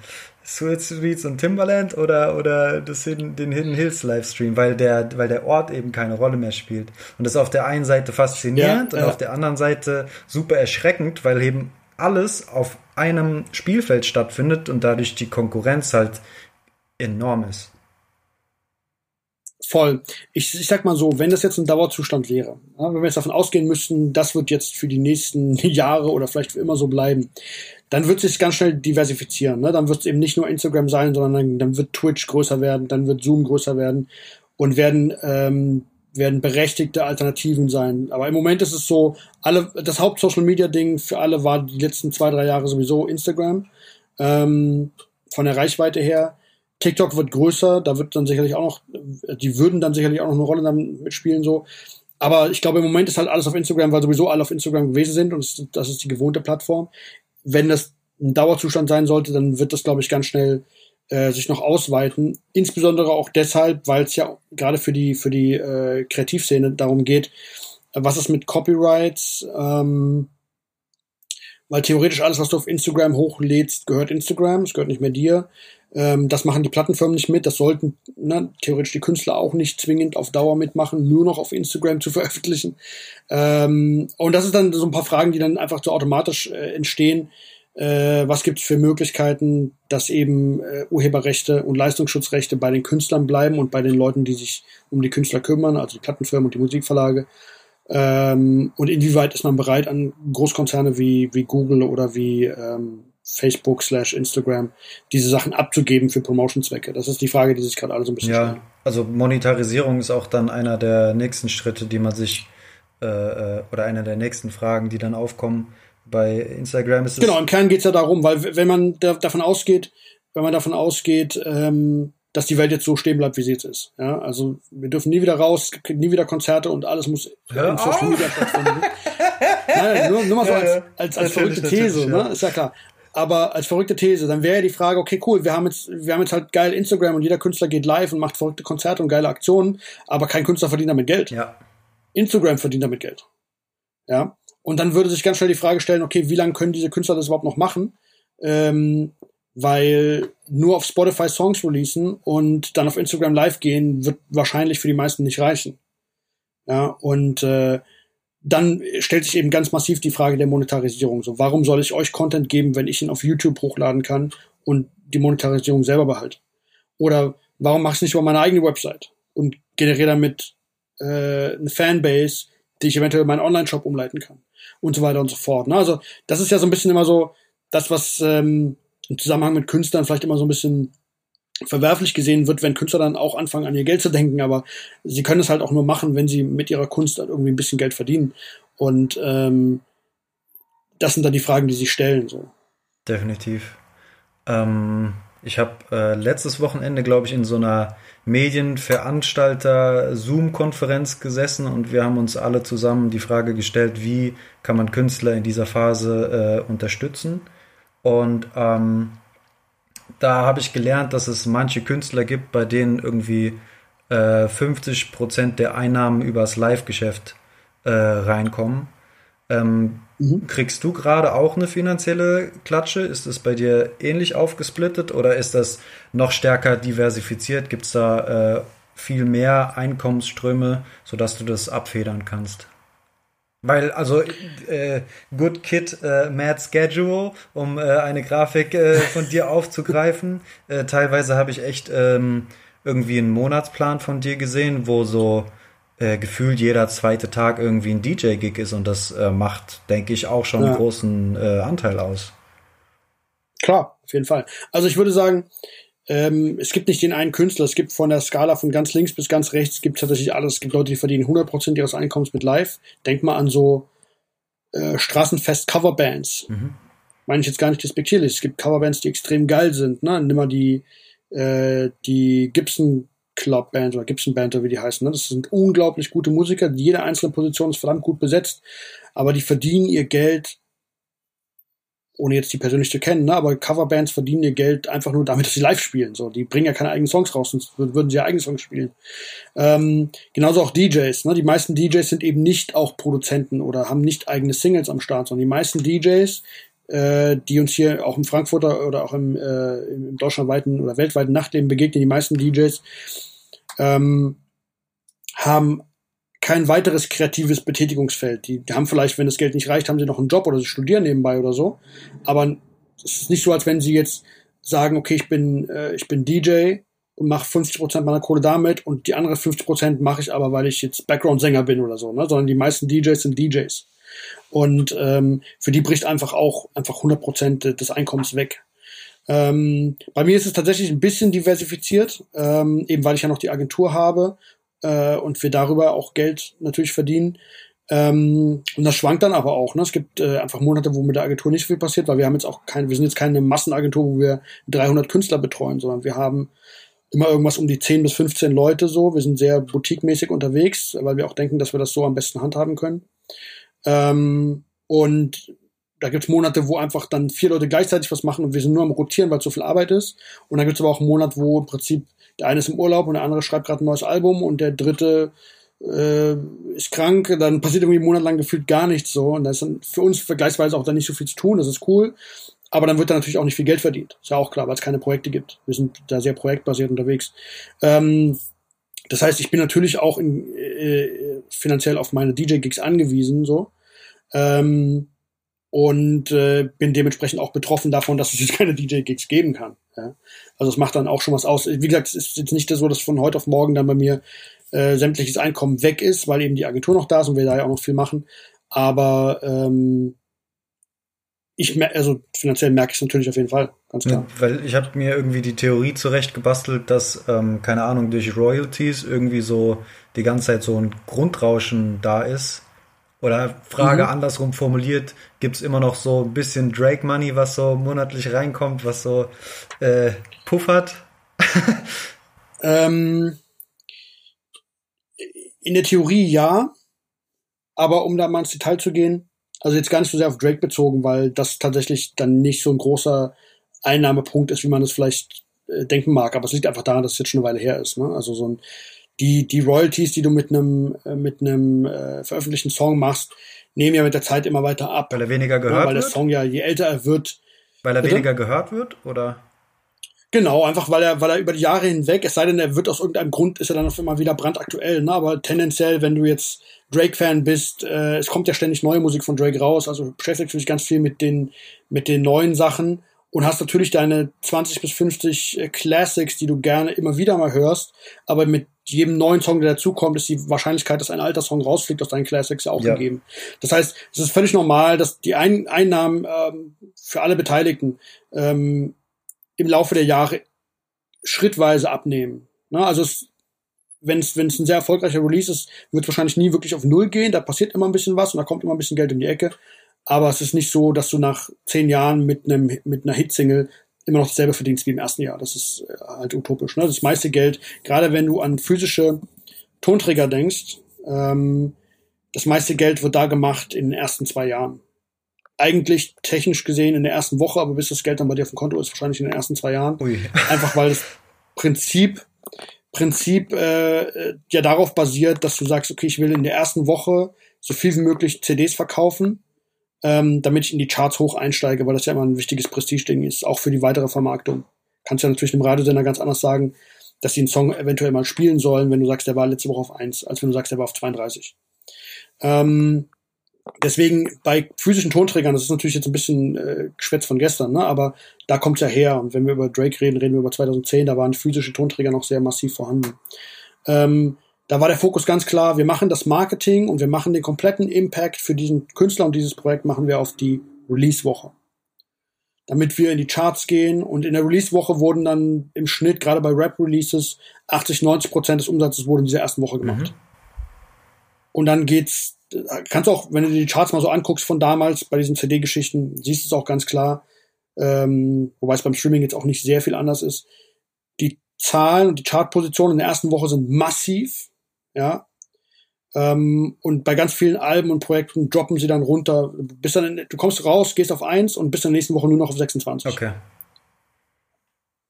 Sweet Streets und Timberland oder, oder das Hidden, den Hidden Hills Livestream, weil der, weil der Ort eben keine Rolle mehr spielt. Und das ist auf der einen Seite faszinierend ja, ja. und auf der anderen Seite super erschreckend, weil eben alles auf einem Spielfeld stattfindet und dadurch die Konkurrenz halt enorm ist. Voll. Ich, ich sag mal so, wenn das jetzt ein Dauerzustand wäre, ja, wenn wir jetzt davon ausgehen müssten, das wird jetzt für die nächsten Jahre oder vielleicht für immer so bleiben, dann wird sich ganz schnell diversifizieren. Ne? Dann wird es eben nicht nur Instagram sein, sondern dann, dann, wird Twitch größer werden, dann wird Zoom größer werden und werden ähm, werden berechtigte Alternativen sein. Aber im Moment ist es so, alle das Haupt-Social-Media-Ding für alle war die letzten zwei, drei Jahre sowieso Instagram. Ähm, von der Reichweite her. TikTok wird größer, da wird dann sicherlich auch noch, die würden dann sicherlich auch noch eine Rolle dann mitspielen, so. Aber ich glaube, im Moment ist halt alles auf Instagram, weil sowieso alle auf Instagram gewesen sind und das ist die gewohnte Plattform. Wenn das ein Dauerzustand sein sollte, dann wird das, glaube ich, ganz schnell äh, sich noch ausweiten. Insbesondere auch deshalb, weil es ja gerade für die, für die äh, Kreativszene darum geht, was ist mit Copyrights, ähm, weil theoretisch alles, was du auf Instagram hochlädst, gehört Instagram, es gehört nicht mehr dir. Ähm, das machen die Plattenfirmen nicht mit. Das sollten ne, theoretisch die Künstler auch nicht zwingend auf Dauer mitmachen, nur noch auf Instagram zu veröffentlichen. Ähm, und das ist dann so ein paar Fragen, die dann einfach so automatisch äh, entstehen. Äh, was gibt es für Möglichkeiten, dass eben äh, Urheberrechte und Leistungsschutzrechte bei den Künstlern bleiben und bei den Leuten, die sich um die Künstler kümmern, also die Plattenfirmen und die Musikverlage. Ähm, und inwieweit ist man bereit, an Großkonzerne wie, wie Google oder wie ähm, Facebook slash Instagram diese Sachen abzugeben für Promotion-Zwecke? Das ist die Frage, die sich gerade alle so ein bisschen ja, stellen. Also Monetarisierung ist auch dann einer der nächsten Schritte, die man sich äh, äh oder einer der nächsten Fragen, die dann aufkommen bei Instagram ist es. Genau, im Kern geht es ja darum, weil wenn man da, davon ausgeht, wenn man davon ausgeht, ähm, dass die Welt jetzt so stehen bleibt, wie sie jetzt ist. Ja, also wir dürfen nie wieder raus, nie wieder Konzerte und alles muss Hör in Social Media stattfinden. Nein, nur, nur mal so als, als, als verrückte These, ne? Ist ja klar. Aber als verrückte These, dann wäre ja die Frage, okay, cool, wir haben jetzt, wir haben jetzt halt geil Instagram und jeder Künstler geht live und macht verrückte Konzerte und geile Aktionen, aber kein Künstler verdient damit Geld. Ja. Instagram verdient damit Geld. Ja. Und dann würde sich ganz schnell die Frage stellen, okay, wie lange können diese Künstler das überhaupt noch machen? Ähm, weil nur auf Spotify Songs releasen und dann auf Instagram live gehen, wird wahrscheinlich für die meisten nicht reichen. Ja, und äh, dann stellt sich eben ganz massiv die Frage der Monetarisierung. So, warum soll ich euch Content geben, wenn ich ihn auf YouTube hochladen kann und die Monetarisierung selber behalte? Oder warum mache ich es nicht über meine eigene Website und generiere damit äh, eine Fanbase, die ich eventuell in meinen Online-Shop umleiten kann? und so weiter und so fort. Ne? Also das ist ja so ein bisschen immer so das, was ähm, im Zusammenhang mit Künstlern vielleicht immer so ein bisschen verwerflich gesehen wird, wenn Künstler dann auch anfangen, an ihr Geld zu denken, aber sie können es halt auch nur machen, wenn sie mit ihrer Kunst halt irgendwie ein bisschen Geld verdienen. Und ähm, das sind dann die Fragen, die sie stellen. So. Definitiv. Ähm, ich habe äh, letztes Wochenende, glaube ich, in so einer Medienveranstalter Zoom-Konferenz gesessen und wir haben uns alle zusammen die Frage gestellt, wie kann man Künstler in dieser Phase äh, unterstützen. Und ähm, da habe ich gelernt, dass es manche Künstler gibt, bei denen irgendwie äh, 50 Prozent der Einnahmen übers Live-Geschäft äh, reinkommen. Ähm, mhm. Kriegst du gerade auch eine finanzielle Klatsche? Ist es bei dir ähnlich aufgesplittet oder ist das noch stärker diversifiziert? Gibt es da äh, viel mehr Einkommensströme, sodass du das abfedern kannst? Weil, also, äh, Good Kid äh, Mad Schedule, um äh, eine Grafik äh, von dir aufzugreifen. Äh, teilweise habe ich echt ähm, irgendwie einen Monatsplan von dir gesehen, wo so äh, gefühlt jeder zweite Tag irgendwie ein DJ-Gig ist und das äh, macht, denke ich, auch schon ja. einen großen äh, Anteil aus. Klar, auf jeden Fall. Also ich würde sagen, ähm, es gibt nicht den einen Künstler, es gibt von der Skala von ganz links bis ganz rechts, gibt tatsächlich alles. Es gibt Leute, die verdienen 100% ihres Einkommens mit Live. Denk mal an so äh, Straßenfest-Coverbands. Mhm. Meine ich jetzt gar nicht despektierlich. Es gibt Coverbands, die extrem geil sind. Ne? Nimm mal die, äh, die Gibson Club Band oder Gibson Band oder wie die heißen. Ne? Das sind unglaublich gute Musiker. Jede einzelne Position ist verdammt gut besetzt, aber die verdienen ihr Geld, ohne jetzt die persönlich zu kennen, ne? aber Coverbands verdienen ihr Geld einfach nur damit, dass sie live spielen. So, die bringen ja keine eigenen Songs raus, sonst würden sie ja eigene Songs spielen. Ähm, genauso auch DJs. Ne? Die meisten DJs sind eben nicht auch Produzenten oder haben nicht eigene Singles am Start, sondern die meisten DJs äh, die uns hier auch im Frankfurter oder auch im, äh, im deutschlandweiten oder weltweiten Nachtleben begegnen, die meisten DJs, ähm, haben kein weiteres kreatives Betätigungsfeld. Die, haben vielleicht, wenn das Geld nicht reicht, haben sie noch einen Job oder sie studieren nebenbei oder so. Aber es ist nicht so, als wenn sie jetzt sagen, okay, ich bin, äh, ich bin DJ und mache 50% meiner Kohle damit und die andere 50% mache ich aber, weil ich jetzt Background-Sänger bin oder so, ne? sondern die meisten DJs sind DJs. Und ähm, für die bricht einfach auch einfach 100% des Einkommens weg. Ähm, bei mir ist es tatsächlich ein bisschen diversifiziert, ähm, eben weil ich ja noch die Agentur habe äh, und wir darüber auch Geld natürlich verdienen. Ähm, und das schwankt dann aber auch. Ne? Es gibt äh, einfach Monate, wo mit der Agentur nicht viel passiert, weil wir haben jetzt auch keine, wir sind jetzt keine Massenagentur, wo wir 300 Künstler betreuen, sondern wir haben immer irgendwas um die 10 bis 15 Leute so. Wir sind sehr boutiquemäßig unterwegs, weil wir auch denken, dass wir das so am besten handhaben können. Ähm, und da gibt's Monate, wo einfach dann vier Leute gleichzeitig was machen und wir sind nur am Rotieren, weil so viel Arbeit ist. Und dann gibt's aber auch einen Monat, wo im Prinzip der eine ist im Urlaub und der andere schreibt gerade ein neues Album und der dritte äh, ist krank, dann passiert irgendwie einen Monat lang gefühlt gar nichts so. Und da ist dann für uns vergleichsweise auch dann nicht so viel zu tun, das ist cool. Aber dann wird da natürlich auch nicht viel Geld verdient. Ist ja auch klar, weil es keine Projekte gibt. Wir sind da sehr projektbasiert unterwegs. Ähm, das heißt, ich bin natürlich auch in, äh, finanziell auf meine DJ-Gigs angewiesen, so. Ähm, und äh, bin dementsprechend auch betroffen davon, dass es jetzt keine DJ-Gigs geben kann. Ja? Also es macht dann auch schon was aus. Wie gesagt, es ist jetzt nicht so, dass von heute auf morgen dann bei mir äh, sämtliches Einkommen weg ist, weil eben die Agentur noch da ist und wir da ja auch noch viel machen. Aber ähm, ich also finanziell merke ich es natürlich auf jeden Fall, ganz klar. Ja, weil ich habe mir irgendwie die Theorie zurechtgebastelt, dass, ähm, keine Ahnung, durch Royalties irgendwie so die ganze Zeit so ein Grundrauschen da ist. Oder Frage mhm. andersrum formuliert, gibt's immer noch so ein bisschen Drake Money, was so monatlich reinkommt, was so äh, puffert? ähm, in der Theorie ja, aber um da mal ins Detail zu gehen, also jetzt gar nicht so sehr auf Drake bezogen, weil das tatsächlich dann nicht so ein großer Einnahmepunkt ist, wie man es vielleicht äh, denken mag. Aber es liegt einfach daran, dass es jetzt schon eine Weile her ist. Ne? Also so ein die die Royalties, die du mit einem äh, mit einem äh, veröffentlichten Song machst, nehmen ja mit der Zeit immer weiter ab. Weil er weniger gehört ja, weil wird. Weil der Song ja je älter er wird. Weil er bitte? weniger gehört wird, oder? Genau, einfach weil er, weil er über die Jahre hinweg, es sei denn, er wird aus irgendeinem Grund, ist er dann auf immer wieder brandaktuell, ne? Aber tendenziell, wenn du jetzt Drake-Fan bist, äh, es kommt ja ständig neue Musik von Drake raus, also beschäftigst du dich ganz viel mit den, mit den neuen Sachen und hast natürlich deine 20 bis 50 äh, Classics, die du gerne immer wieder mal hörst, aber mit jedem neuen Song, der dazukommt, ist die Wahrscheinlichkeit, dass ein alter Song rausfliegt aus deinen Classics ja auch ja. gegeben. Das heißt, es ist völlig normal, dass die ein Einnahmen ähm, für alle Beteiligten ähm, im Laufe der Jahre schrittweise abnehmen. Ne? Also es wenn es ein sehr erfolgreicher Release ist, wird es wahrscheinlich nie wirklich auf Null gehen. Da passiert immer ein bisschen was und da kommt immer ein bisschen Geld um die Ecke. Aber es ist nicht so, dass du nach zehn Jahren mit einem mit einer Hitsingle immer noch dasselbe verdienst wie im ersten Jahr. Das ist äh, halt utopisch. Ne? Das meiste Geld, gerade wenn du an physische Tonträger denkst, ähm, das meiste Geld wird da gemacht in den ersten zwei Jahren eigentlich technisch gesehen in der ersten Woche, aber bis das Geld dann bei dir auf dem Konto ist, wahrscheinlich in den ersten zwei Jahren. Ui. Einfach weil das Prinzip, Prinzip äh, ja darauf basiert, dass du sagst, okay, ich will in der ersten Woche so viel wie möglich CDs verkaufen, ähm, damit ich in die Charts hoch einsteige, weil das ja immer ein wichtiges Prestige-Ding ist, auch für die weitere Vermarktung. Kannst ja natürlich dem Radiosender ganz anders sagen, dass sie einen Song eventuell mal spielen sollen, wenn du sagst, der war letzte Woche auf eins, als wenn du sagst, der war auf 32. Ähm, deswegen bei physischen Tonträgern, das ist natürlich jetzt ein bisschen äh, Geschwätz von gestern, ne? aber da kommt's ja her. Und wenn wir über Drake reden, reden wir über 2010, da waren physische Tonträger noch sehr massiv vorhanden. Ähm, da war der Fokus ganz klar, wir machen das Marketing und wir machen den kompletten Impact für diesen Künstler und dieses Projekt machen wir auf die Release-Woche. Damit wir in die Charts gehen und in der Release-Woche wurden dann im Schnitt, gerade bei Rap-Releases, 80, 90 Prozent des Umsatzes wurde in dieser ersten Woche gemacht. Mhm. Und dann geht's kannst auch, wenn du dir die Charts mal so anguckst von damals bei diesen CD-Geschichten, siehst du es auch ganz klar, ähm, wobei es beim Streaming jetzt auch nicht sehr viel anders ist. Die Zahlen und die Chartpositionen in der ersten Woche sind massiv, ja. Ähm, und bei ganz vielen Alben und Projekten droppen sie dann runter. Bis dann, du kommst raus, gehst auf eins und bist in der nächsten Woche nur noch auf 26. Okay.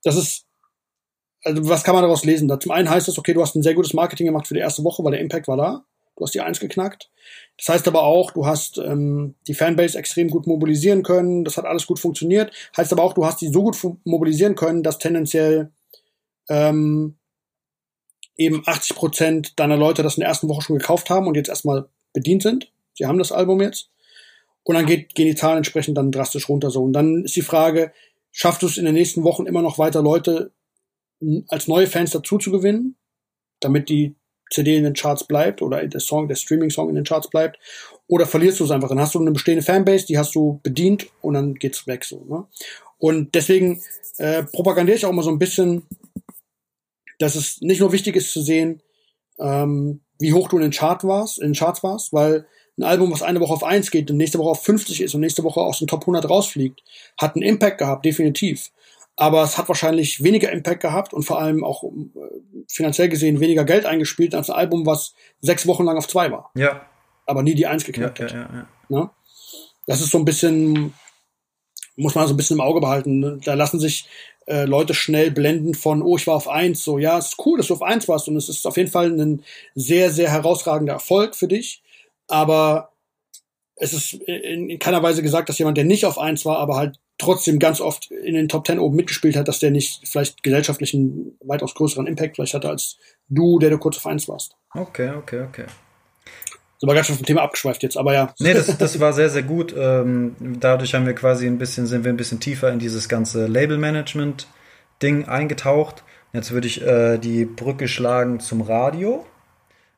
Das ist, also was kann man daraus lesen? Da zum einen heißt das, okay, du hast ein sehr gutes Marketing gemacht für die erste Woche, weil der Impact war da. du hast die Eins geknackt. Das heißt aber auch, du hast ähm, die Fanbase extrem gut mobilisieren können, das hat alles gut funktioniert. Heißt aber auch, du hast die so gut mobilisieren können, dass tendenziell ähm, eben 80 Prozent deiner Leute das in der ersten Woche schon gekauft haben und jetzt erstmal bedient sind. Sie haben das Album jetzt. Und dann geht, gehen die Zahlen entsprechend dann drastisch runter so. Und dann ist die Frage, schaffst du es in den nächsten Wochen immer noch weiter Leute als neue Fans dazu zu gewinnen, damit die CD in den Charts bleibt oder der Song, der Streaming-Song in den Charts bleibt, oder verlierst du es einfach. Dann hast du eine bestehende Fanbase, die hast du bedient und dann geht's weg so. Ne? Und deswegen äh, propagandiere ich auch immer so ein bisschen, dass es nicht nur wichtig ist zu sehen, ähm, wie hoch du in den Chart warst, in den Charts warst, weil ein Album, was eine Woche auf eins geht und nächste Woche auf 50 ist und nächste Woche aus dem Top 100 rausfliegt, hat einen Impact gehabt, definitiv. Aber es hat wahrscheinlich weniger Impact gehabt und vor allem auch äh, finanziell gesehen weniger Geld eingespielt als ein Album, was sechs Wochen lang auf zwei war. Ja. Aber nie die eins geknackt ja, hat. Ja, ja, ja. Ne? Das ist so ein bisschen, muss man so ein bisschen im Auge behalten. Da lassen sich äh, Leute schnell blenden von, oh, ich war auf eins. So, ja, es ist cool, dass du auf eins warst und es ist auf jeden Fall ein sehr, sehr herausragender Erfolg für dich. Aber es ist in, in keiner Weise gesagt, dass jemand, der nicht auf eins war, aber halt trotzdem ganz oft in den Top Ten oben mitgespielt hat, dass der nicht vielleicht gesellschaftlichen, weitaus größeren Impact vielleicht hatte als du, der du kurz auf eins warst. Okay, okay, okay. So war ganz schön vom Thema abgeschweift jetzt, aber ja. Nee, das, das war sehr, sehr gut. Ähm, dadurch haben wir quasi ein bisschen, sind wir ein bisschen tiefer in dieses ganze Label-Management-Ding eingetaucht. Jetzt würde ich äh, die Brücke schlagen zum Radio.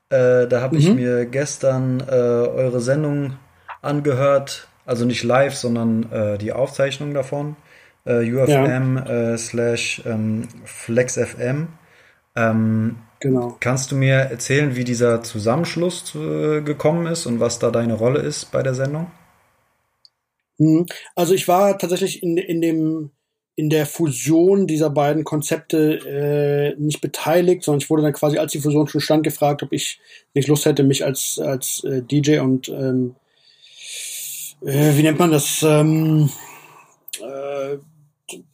Äh, da habe mhm. ich mir gestern äh, eure Sendung angehört, also nicht live, sondern äh, die Aufzeichnung davon. Äh, UFM ja. äh, slash ähm, FlexFM. Ähm, genau. Kannst du mir erzählen, wie dieser Zusammenschluss zu, äh, gekommen ist und was da deine Rolle ist bei der Sendung? Mhm. Also ich war tatsächlich in, in dem in der Fusion dieser beiden Konzepte äh, nicht beteiligt, sondern ich wurde dann quasi, als die Fusion schon stand, gefragt, ob ich nicht Lust hätte, mich als, als äh, DJ und ähm, äh, wie nennt man das, ähm, äh,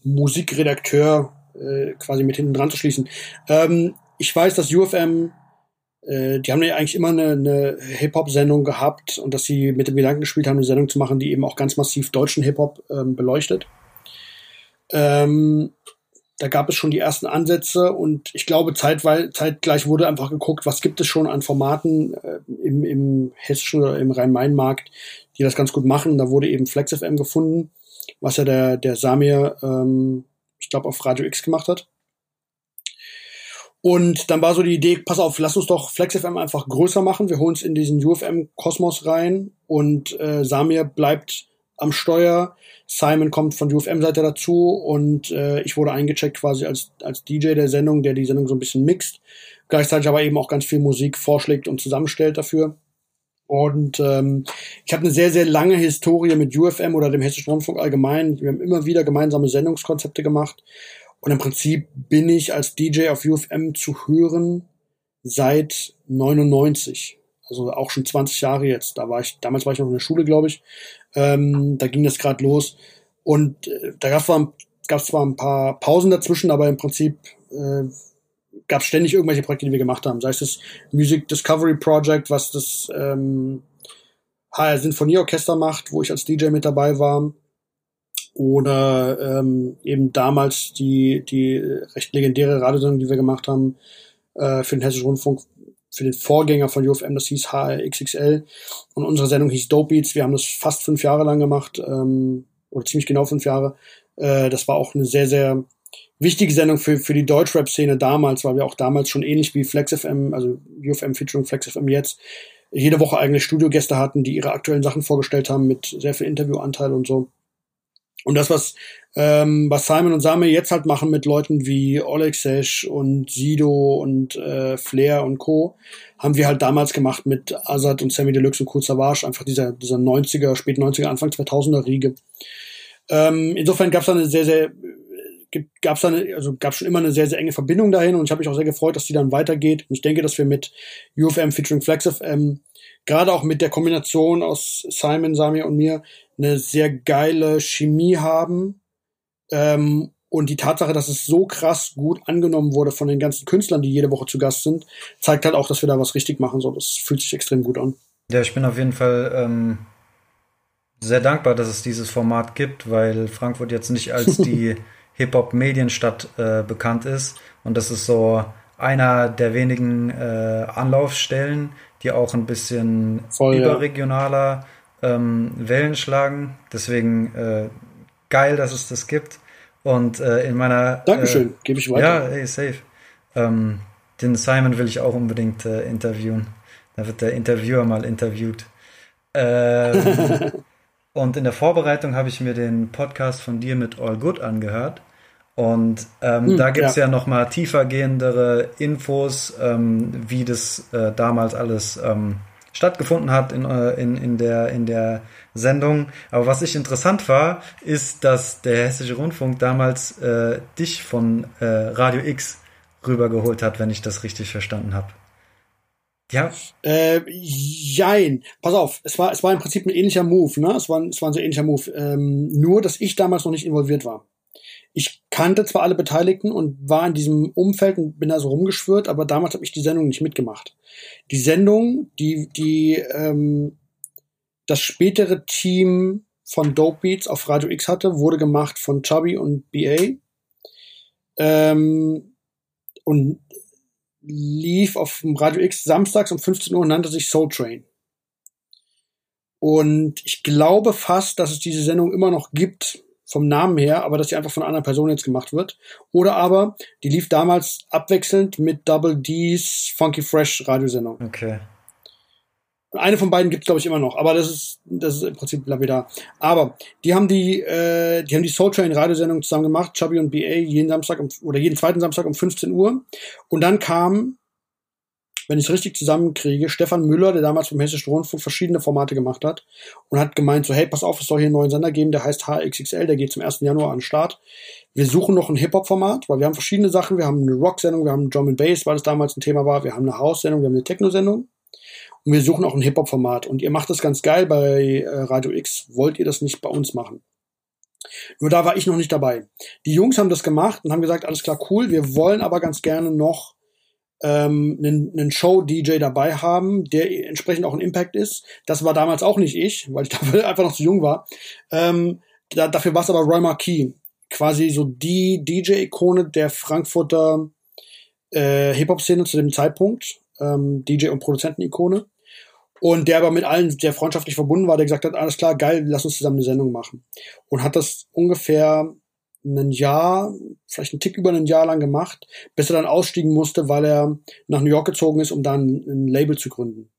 Musikredakteur äh, quasi mit hinten dran zu schließen. Ähm, ich weiß, dass UFM, äh, die haben ja eigentlich immer eine, eine Hip-Hop-Sendung gehabt und dass sie mit dem Gedanken gespielt haben, eine Sendung zu machen, die eben auch ganz massiv deutschen Hip-Hop ähm, beleuchtet. Ähm, da gab es schon die ersten Ansätze und ich glaube, zeitweil, zeitgleich wurde einfach geguckt, was gibt es schon an Formaten äh, im, im hessischen oder im Rhein-Main-Markt, die das ganz gut machen. Da wurde eben FlexFM gefunden, was ja der, der Samir, ähm, ich glaube, auf Radio X gemacht hat. Und dann war so die Idee, pass auf, lass uns doch FlexFM einfach größer machen. Wir holen es in diesen UFM-Kosmos rein und äh, Samir bleibt am Steuer. Simon kommt von UFM-Seite dazu und äh, ich wurde eingecheckt quasi als, als DJ der Sendung, der die Sendung so ein bisschen mixt, gleichzeitig aber eben auch ganz viel Musik vorschlägt und zusammenstellt dafür. Und ähm, ich habe eine sehr, sehr lange Historie mit UFM oder dem Hessischen Rundfunk allgemein. Wir haben immer wieder gemeinsame Sendungskonzepte gemacht. Und im Prinzip bin ich als DJ auf UFM zu hören seit 99. Also auch schon 20 Jahre jetzt. Da war ich, damals war ich noch in der Schule, glaube ich. Ähm, da ging das gerade los. Und äh, da gab es zwar, ein paar Pausen dazwischen, aber im Prinzip äh, gab es ständig irgendwelche Projekte, die wir gemacht haben. Sei es das Music Discovery Project, was das ähm, HR Sinfonieorchester macht, wo ich als DJ mit dabei war. Oder ähm, eben damals die, die recht legendäre Radiosendung, die wir gemacht haben äh, für den Hessischen Rundfunk, für den Vorgänger von UFM, das hieß HRXXL. Und unsere Sendung hieß Dope Beats. Wir haben das fast fünf Jahre lang gemacht, ähm, oder ziemlich genau fünf Jahre. Äh, das war auch eine sehr, sehr wichtige Sendung für, für die Deutschrap-Szene damals, weil wir auch damals schon ähnlich wie FlexFM, also UFM featuring FlexFM jetzt, jede Woche eigene Studiogäste hatten, die ihre aktuellen Sachen vorgestellt haben mit sehr viel Interviewanteil und so. Und das, was, ähm, was Simon und Same jetzt halt machen mit Leuten wie Oleg Sesh und Sido und äh, Flair und Co., haben wir halt damals gemacht mit Azad und Sammy Deluxe und Kool Savage, einfach dieser, dieser 90er, spät 90er, Anfang 2000er Riege. Ähm, insofern gab es eine sehr, sehr gab es dann, also gab schon immer eine sehr, sehr enge Verbindung dahin und ich habe mich auch sehr gefreut, dass die dann weitergeht. Und ich denke, dass wir mit UFM featuring FlexFM, gerade auch mit der Kombination aus Simon, Samir und mir, eine sehr geile Chemie haben. Ähm, Und die Tatsache, dass es so krass gut angenommen wurde von den ganzen Künstlern, die jede Woche zu Gast sind, zeigt halt auch, dass wir da was richtig machen. So, das fühlt sich extrem gut an. Ja, ich bin auf jeden Fall ähm, sehr dankbar, dass es dieses Format gibt, weil Frankfurt jetzt nicht als die Hip-Hop-Medienstadt äh, bekannt ist. Und das ist so einer der wenigen äh, Anlaufstellen, die auch ein bisschen Voll, überregionaler ähm, Wellen schlagen. Deswegen äh, geil, dass es das gibt. Und äh, in meiner. Dankeschön, äh, gebe ich weiter. Ja, ey, safe. Ähm, den Simon will ich auch unbedingt äh, interviewen. Da wird der Interviewer mal interviewt. Ähm, und in der Vorbereitung habe ich mir den Podcast von dir mit All Good angehört. Und ähm, Hm, da gibt's ja. ja, noch mal tiefergehendere Infos, ähm, wie das äh, damals alles ähm, stattgefunden hat in, äh, in, in, der, in der Sendung. Aber was ich interessant war, ist, dass der Hessische Rundfunk damals äh, dich von äh, Radio X rübergeholt hat, wenn ich das richtig verstanden habe. Ja, Äh, jein. Pass auf, es war, es war im Prinzip ein ähnlicher Move, ne? Es war, ein- es war ein sehr ähnlicher Move. Ähm, nur, dass ich damals noch nicht involviert war. Ich kannte zwar alle Beteiligten und war in diesem Umfeld und bin da so rumgeschwört, aber damals habe ich die Sendung nicht mitgemacht. Die Sendung, die, die ähm, das spätere Team von Dope Beats auf Radio X hatte, wurde gemacht von Chubby und BA. Ähm, und lief auf Radio X samstags um 15 Uhr und nannte sich Soul Train. Und ich glaube fast, dass es diese Sendung immer noch gibt, vom Namen her, aber dass sie einfach von einer anderen Person jetzt gemacht wird. Oder aber, die lief damals abwechselnd mit Double D's Funky Fresh Radiosendung. okay. Eine von beiden gibt's glaube ich immer noch, aber das ist das ist im Prinzip lapidar. Aber die haben die äh, die haben die Soul Train Radiosendung zusammen gemacht, Chubby und BA jeden Samstag um, oder jeden zweiten Samstag um 15 Uhr und dann kam wenn ich es richtig zusammenkriege, Stefan Müller, der damals beim Hessischen Rundfunk verschiedene Formate gemacht hat und hat gemeint so, hey, pass auf, es soll hier einen neuen Sender geben, der heißt HXXL, der geht zum 1. Januar an den Start. Wir suchen noch ein Hip-Hop-Format, weil wir haben verschiedene Sachen. Wir haben eine Rock-Sendung, wir haben Drum and Bass, weil es damals ein Thema war. Wir haben eine House-Sendung, wir haben eine Techno-Sendung. Und wir suchen auch ein Hip-Hop-Format. Und ihr macht das ganz geil bei äh, Radio X. Wollt ihr das nicht bei uns machen? Nur da war ich noch nicht dabei. Die Jungs haben das gemacht und haben gesagt, alles klar, cool. Wir wollen aber ganz gerne noch ähm, einen, einen Show-DJ dabei haben, der entsprechend auch ein Impact ist. Das war damals auch nicht ich, weil ich dafür einfach noch zu jung war. Ähm, da, dafür war es aber Roy Marquis, quasi so die DJ-Ikone der Frankfurter äh, Hip-Hop-Szene zu dem Zeitpunkt, ähm, DJ- und Produzenten-Ikone. Und der aber mit allen sehr freundschaftlich verbunden war, der gesagt hat, alles klar, geil, lass uns zusammen eine Sendung machen. Und hat das ungefähr ein Jahr, vielleicht ein Tick über ein Jahr lang gemacht, bis er dann ausstiegen musste, weil er nach New York gezogen ist, um dann ein Label zu gründen.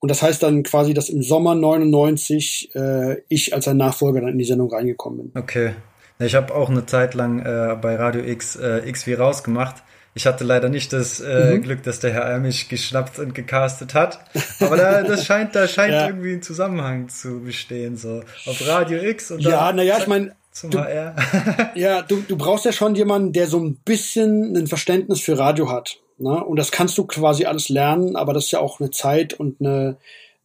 Und das heißt dann quasi, dass im Sommer 99 äh, ich als sein Nachfolger dann in die Sendung reingekommen bin. Okay. Ich habe auch eine Zeit lang äh, bei Radio X äh, X wie rausgemacht. Ich hatte leider nicht das äh, Mhm. Glück, dass der Herr Ehr mich geschnappt und gecastet hat. Aber da, das scheint, da scheint Ja. irgendwie ein Zusammenhang zu bestehen. So auf Radio X und Ja, naja, ich meine, zum du- HR. Ja, du, du brauchst ja schon jemanden, der so ein bisschen ein Verständnis für Radio hat. Ne? Und das kannst du quasi alles lernen, aber das ist ja auch eine Zeit und eine,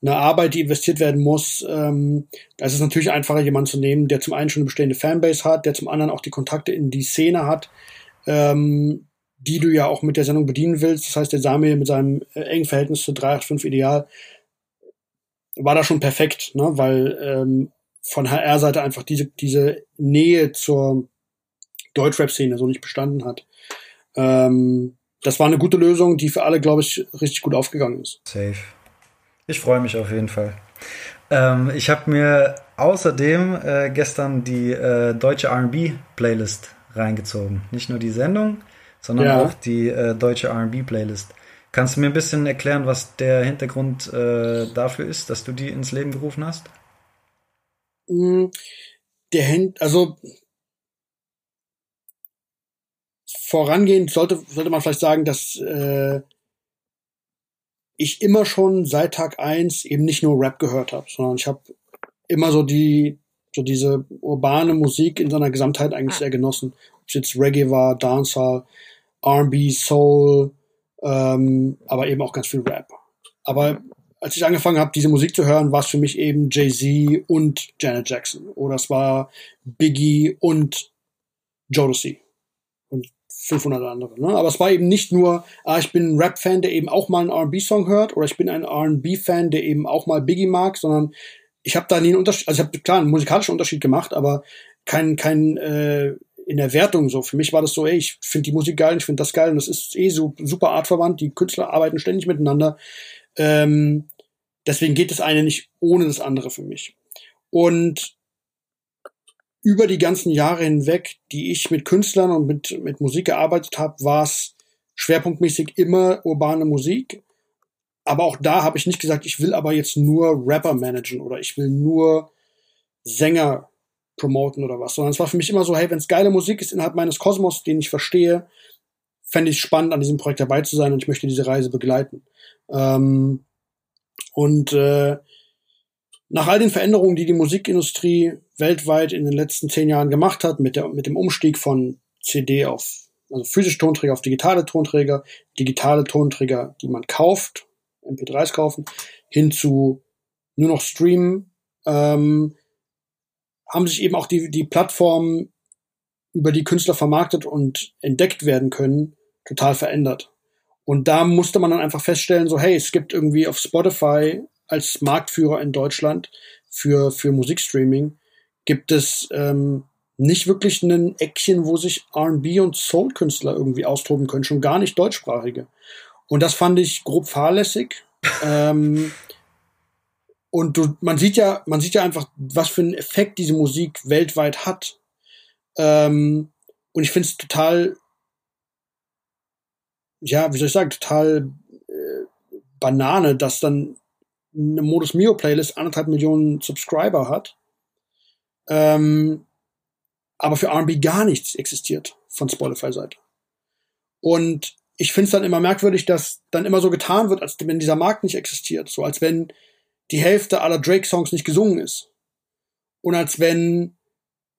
eine Arbeit, die investiert werden muss. Ähm, da ist es natürlich einfacher, jemanden zu nehmen, der zum einen schon eine bestehende Fanbase hat, der zum anderen auch die Kontakte in die Szene hat, ähm, die du ja auch mit der Sendung bedienen willst. Das heißt, der Samir mit seinem äh, engen Verhältnis zu 385 Ideal war da schon perfekt, ne? weil ähm, von HR-Seite einfach diese, diese Nähe zur Deutschrap-Szene so nicht bestanden hat. Ähm, das war eine gute Lösung, die für alle, glaube ich, richtig gut aufgegangen ist. Safe. Ich freue mich auf jeden Fall. Ähm, ich habe mir außerdem äh, gestern die äh, deutsche R&B-Playlist reingezogen. Nicht nur die Sendung, sondern Ja. auch die äh, deutsche R&B-Playlist. Kannst du mir ein bisschen erklären, was der Hintergrund äh, dafür ist, dass du die ins Leben gerufen hast? Mm, Der Händ, also vorangehend sollte, sollte man vielleicht sagen, dass äh, ich immer schon seit Tag eins eben nicht nur Rap gehört habe, sondern ich habe immer so die so diese urbane Musik in seiner Gesamtheit eigentlich sehr genossen. Ob es jetzt Reggae war, Dancehall, R&B, Soul, ähm, aber eben auch ganz viel Rap. Aber als ich angefangen habe, diese Musik zu hören, war es für mich eben Jay-Z und Janet Jackson. Oder es war Biggie und Jodeci und 500 andere. Ne? Aber es war eben nicht nur, ah, ich bin ein Rap-Fan, der eben auch mal einen R&B-Song hört, oder ich bin ein R&B-Fan, der eben auch mal Biggie mag, sondern ich habe da nie einen Unterschied, also ich habe klar einen musikalischen Unterschied gemacht, aber kein, kein äh, in der Wertung so. Für mich war das so, ey, ich finde die Musik geil, ich finde das geil und das ist eh so super artverwandt, die Künstler arbeiten ständig miteinander. Ähm, deswegen geht das eine nicht ohne das andere für mich. Und über die ganzen Jahre hinweg, die ich mit Künstlern und mit, mit Musik gearbeitet habe, war es schwerpunktmäßig immer urbane Musik. Aber auch da habe ich nicht gesagt, ich will aber jetzt nur Rapper managen oder ich will nur Sänger promoten oder was, sondern es war für mich immer so, hey, wenn es geile Musik ist innerhalb meines Kosmos, den ich verstehe, fände ich spannend, an diesem Projekt dabei zu sein und ich möchte diese Reise begleiten. Ähm, und äh, nach all den Veränderungen, die die Musikindustrie weltweit in den letzten zehn Jahren gemacht hat, mit, der, mit dem Umstieg von CD auf, also physische Tonträger auf digitale Tonträger, digitale Tonträger, die man kauft, MP3s kaufen, hin zu nur noch streamen, ähm, haben sich eben auch die, die Plattformen, über die Künstler vermarktet und entdeckt werden können, total verändert. Und da musste man dann einfach feststellen, so hey, es gibt irgendwie auf Spotify als Marktführer in Deutschland für, für Musikstreaming, gibt es ähm, nicht wirklich ein Eckchen, wo sich RB und Soul-Künstler irgendwie austoben können, schon gar nicht deutschsprachige. Und das fand ich grob fahrlässig. ähm, und du, man sieht ja, man sieht ja einfach, was für einen Effekt diese Musik weltweit hat. Ähm, und ich finde es total, ja, wie soll ich sagen, total äh, Banane, dass dann eine Modus Mio Playlist anderthalb Millionen Subscriber hat, ähm, aber für R&B gar nichts existiert von Spotify-Seite. Und ich finde es dann immer merkwürdig, dass dann immer so getan wird, als wenn dieser Markt nicht existiert, so als wenn die Hälfte aller Drake-Songs nicht gesungen ist. Und als wenn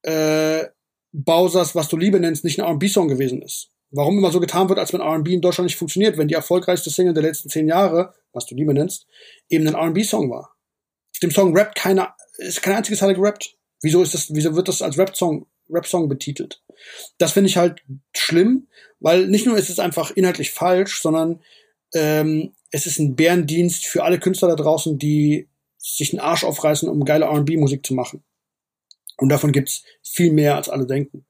äh, Bowsers, was du Liebe nennst, nicht ein R&B-Song gewesen ist. Warum immer so getan wird, als wenn R&B in Deutschland nicht funktioniert, wenn die erfolgreichste Single der letzten zehn Jahre, was du Liebe nennst, eben ein R&B-Song war. Auf dem Song rappt keiner, ist kein einziges Teil gerappt. Wieso ist das, wieso wird das als Rap-Song, Rap-Song betitelt? Das finde ich halt schlimm, weil nicht nur ist es einfach inhaltlich falsch, sondern ähm, es ist ein Bärendienst für alle Künstler da draußen, die sich einen Arsch aufreißen, um geile R&B-Musik zu machen. Und davon gibt's viel mehr, als alle denken.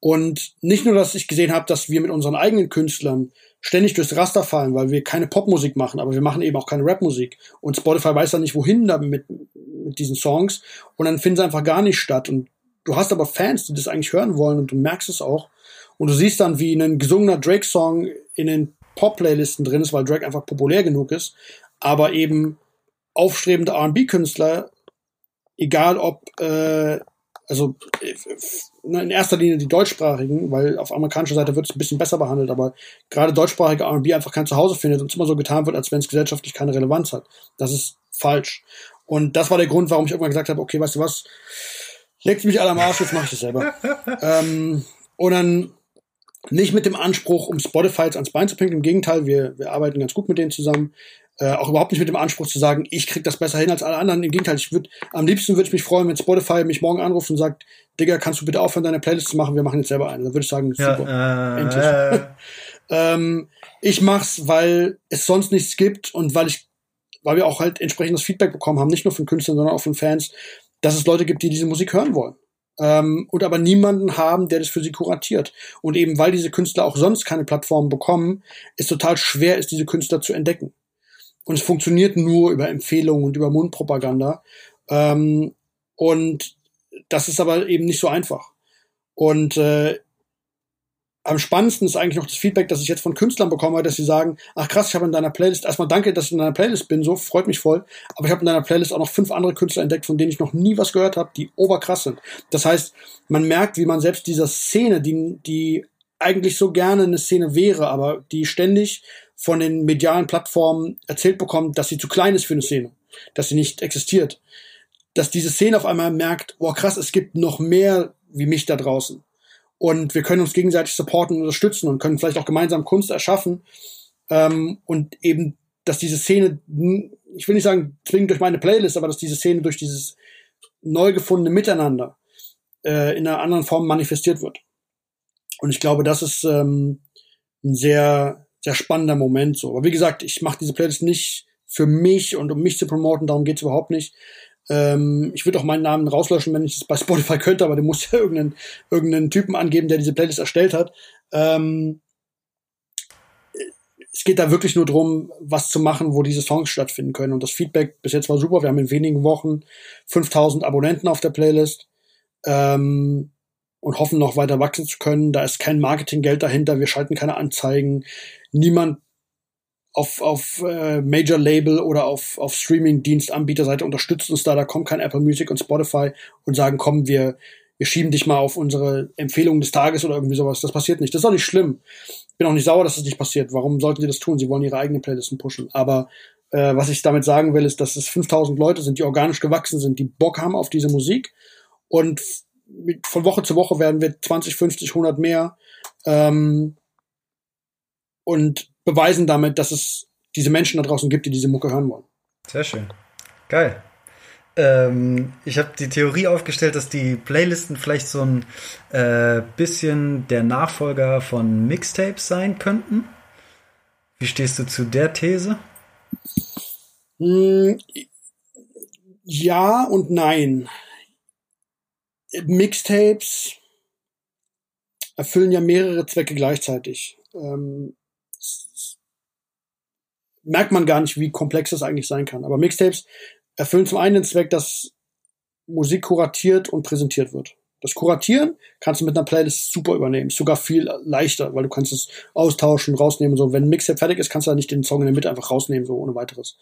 Und nicht nur, dass ich gesehen habe, dass wir mit unseren eigenen Künstlern ständig durchs Raster fallen, weil wir keine Popmusik machen, aber wir machen eben auch keine Rapmusik. Und Spotify weiß dann nicht, wohin damit mit diesen Songs. Und dann finden sie einfach gar nicht statt. Und du hast aber Fans, die das eigentlich hören wollen und du merkst es auch. Und du siehst dann, wie ein gesungener Drake-Song in den Pop-Playlisten drin ist, weil Drake einfach populär genug ist, aber eben aufstrebende R&B-Künstler, egal ob, äh, also äh, in erster Linie die deutschsprachigen, weil auf amerikanischer Seite wird es ein bisschen besser behandelt, aber gerade deutschsprachige R&B einfach kein Zuhause findet und es immer so getan wird, als wenn es gesellschaftlich keine Relevanz hat. Das ist falsch. Und das war der Grund, warum ich irgendwann gesagt habe, okay, weißt du was, legt mich alle am Arsch, jetzt mache ich das selber. ähm, und dann nicht mit dem Anspruch, um Spotify jetzt ans Bein zu pinkeln. Im Gegenteil, wir, wir arbeiten ganz gut mit denen zusammen. Äh, auch überhaupt nicht mit dem Anspruch zu sagen, ich krieg das besser hin als alle anderen. Im Gegenteil, ich würde am liebsten würde ich mich freuen, wenn Spotify mich morgen anruft und sagt, Digga, kannst du bitte aufhören, deine Playlist zu machen? Wir machen jetzt selber eine. Dann würde ich sagen, super, ja, äh, endlich. Äh. ähm, ich mach's, weil es sonst nichts gibt und weil ich, weil wir auch halt entsprechendes Feedback bekommen haben, nicht nur von Künstlern, sondern auch von Fans, dass es Leute gibt, die diese Musik hören wollen ähm, und aber niemanden haben, der das für sie kuratiert. Und eben weil diese Künstler auch sonst keine Plattformen bekommen, ist total schwer ist, diese Künstler zu entdecken. Und es funktioniert nur über Empfehlungen und über Mundpropaganda. Ähm, und das ist aber eben nicht so einfach. Und äh, am spannendsten ist eigentlich noch das Feedback, das ich jetzt von Künstlern bekomme, dass sie sagen, ach krass, ich habe in deiner Playlist, erstmal danke, dass ich in deiner Playlist bin, so freut mich voll, aber ich habe in deiner Playlist auch noch fünf andere Künstler entdeckt, von denen ich noch nie was gehört habe, die oberkrass sind. Das heißt, man merkt, wie man selbst dieser Szene, die, die eigentlich so gerne eine Szene wäre, aber die ständig von den medialen Plattformen erzählt bekommt, dass sie zu klein ist für eine Szene, dass sie nicht existiert, dass diese Szene auf einmal merkt, boah krass, es gibt noch mehr wie mich da draußen und wir können uns gegenseitig supporten und unterstützen und können vielleicht auch gemeinsam Kunst erschaffen ähm, und eben, dass diese Szene, ich will nicht sagen zwingend durch meine Playlist, aber dass diese Szene durch dieses neu gefundene Miteinander äh, in einer anderen Form manifestiert wird. Und ich glaube, das ist ähm, ein sehr, sehr spannender Moment so. Aber wie gesagt, ich mache diese Playlist nicht für mich und um mich zu promoten, darum geht's überhaupt nicht. Ähm, ich würde auch meinen Namen rauslöschen, wenn ich es bei Spotify könnte, aber du musst ja irgendeinen, irgendeinen Typen angeben, der diese Playlist erstellt hat. Ähm, es geht da wirklich nur drum, was zu machen, wo diese Songs stattfinden können. Und das Feedback bis jetzt war super. Wir haben in wenigen Wochen 5000 Abonnenten auf der Playlist ähm, und hoffen noch weiter wachsen zu können. Da ist kein Marketinggeld dahinter. Wir schalten keine Anzeigen. Niemand auf, auf äh, Major Label oder auf, auf Streaming-Dienstanbieterseite unterstützt uns da. Da kommt kein Apple Music und Spotify und sagen, komm, wir, wir schieben dich mal auf unsere Empfehlung des Tages oder irgendwie sowas. Das passiert nicht. Das ist auch nicht schlimm bin auch nicht sauer, dass das nicht passiert. Warum sollten sie das tun? Sie wollen ihre eigenen Playlisten pushen. Aber äh, was ich damit sagen will, ist, dass es 5000 Leute sind, die organisch gewachsen sind, die Bock haben auf diese Musik. Und von Woche zu Woche werden wir 20, 50, 100 mehr. Ähm, und beweisen damit, dass es diese Menschen da draußen gibt, die diese Mucke hören wollen. Sehr schön. Geil. Ähm, ich habe die Theorie aufgestellt, dass die Playlisten vielleicht so ein äh, bisschen der Nachfolger von Mixtapes sein könnten. Wie stehst du zu der These? Hm, ja und nein. Mixtapes erfüllen ja mehrere Zwecke gleichzeitig. Ähm, merkt man gar nicht, wie komplex das eigentlich sein kann. Aber Mixtapes erfüllen zum einen den Zweck, dass Musik kuratiert und präsentiert wird. Das Kuratieren kannst du mit einer Playlist super übernehmen. Ist sogar viel leichter, weil du kannst es austauschen, rausnehmen. So, wenn ein Mixtape fertig ist, kannst du da nicht den Song in der Mitte einfach rausnehmen, so ohne weiteres.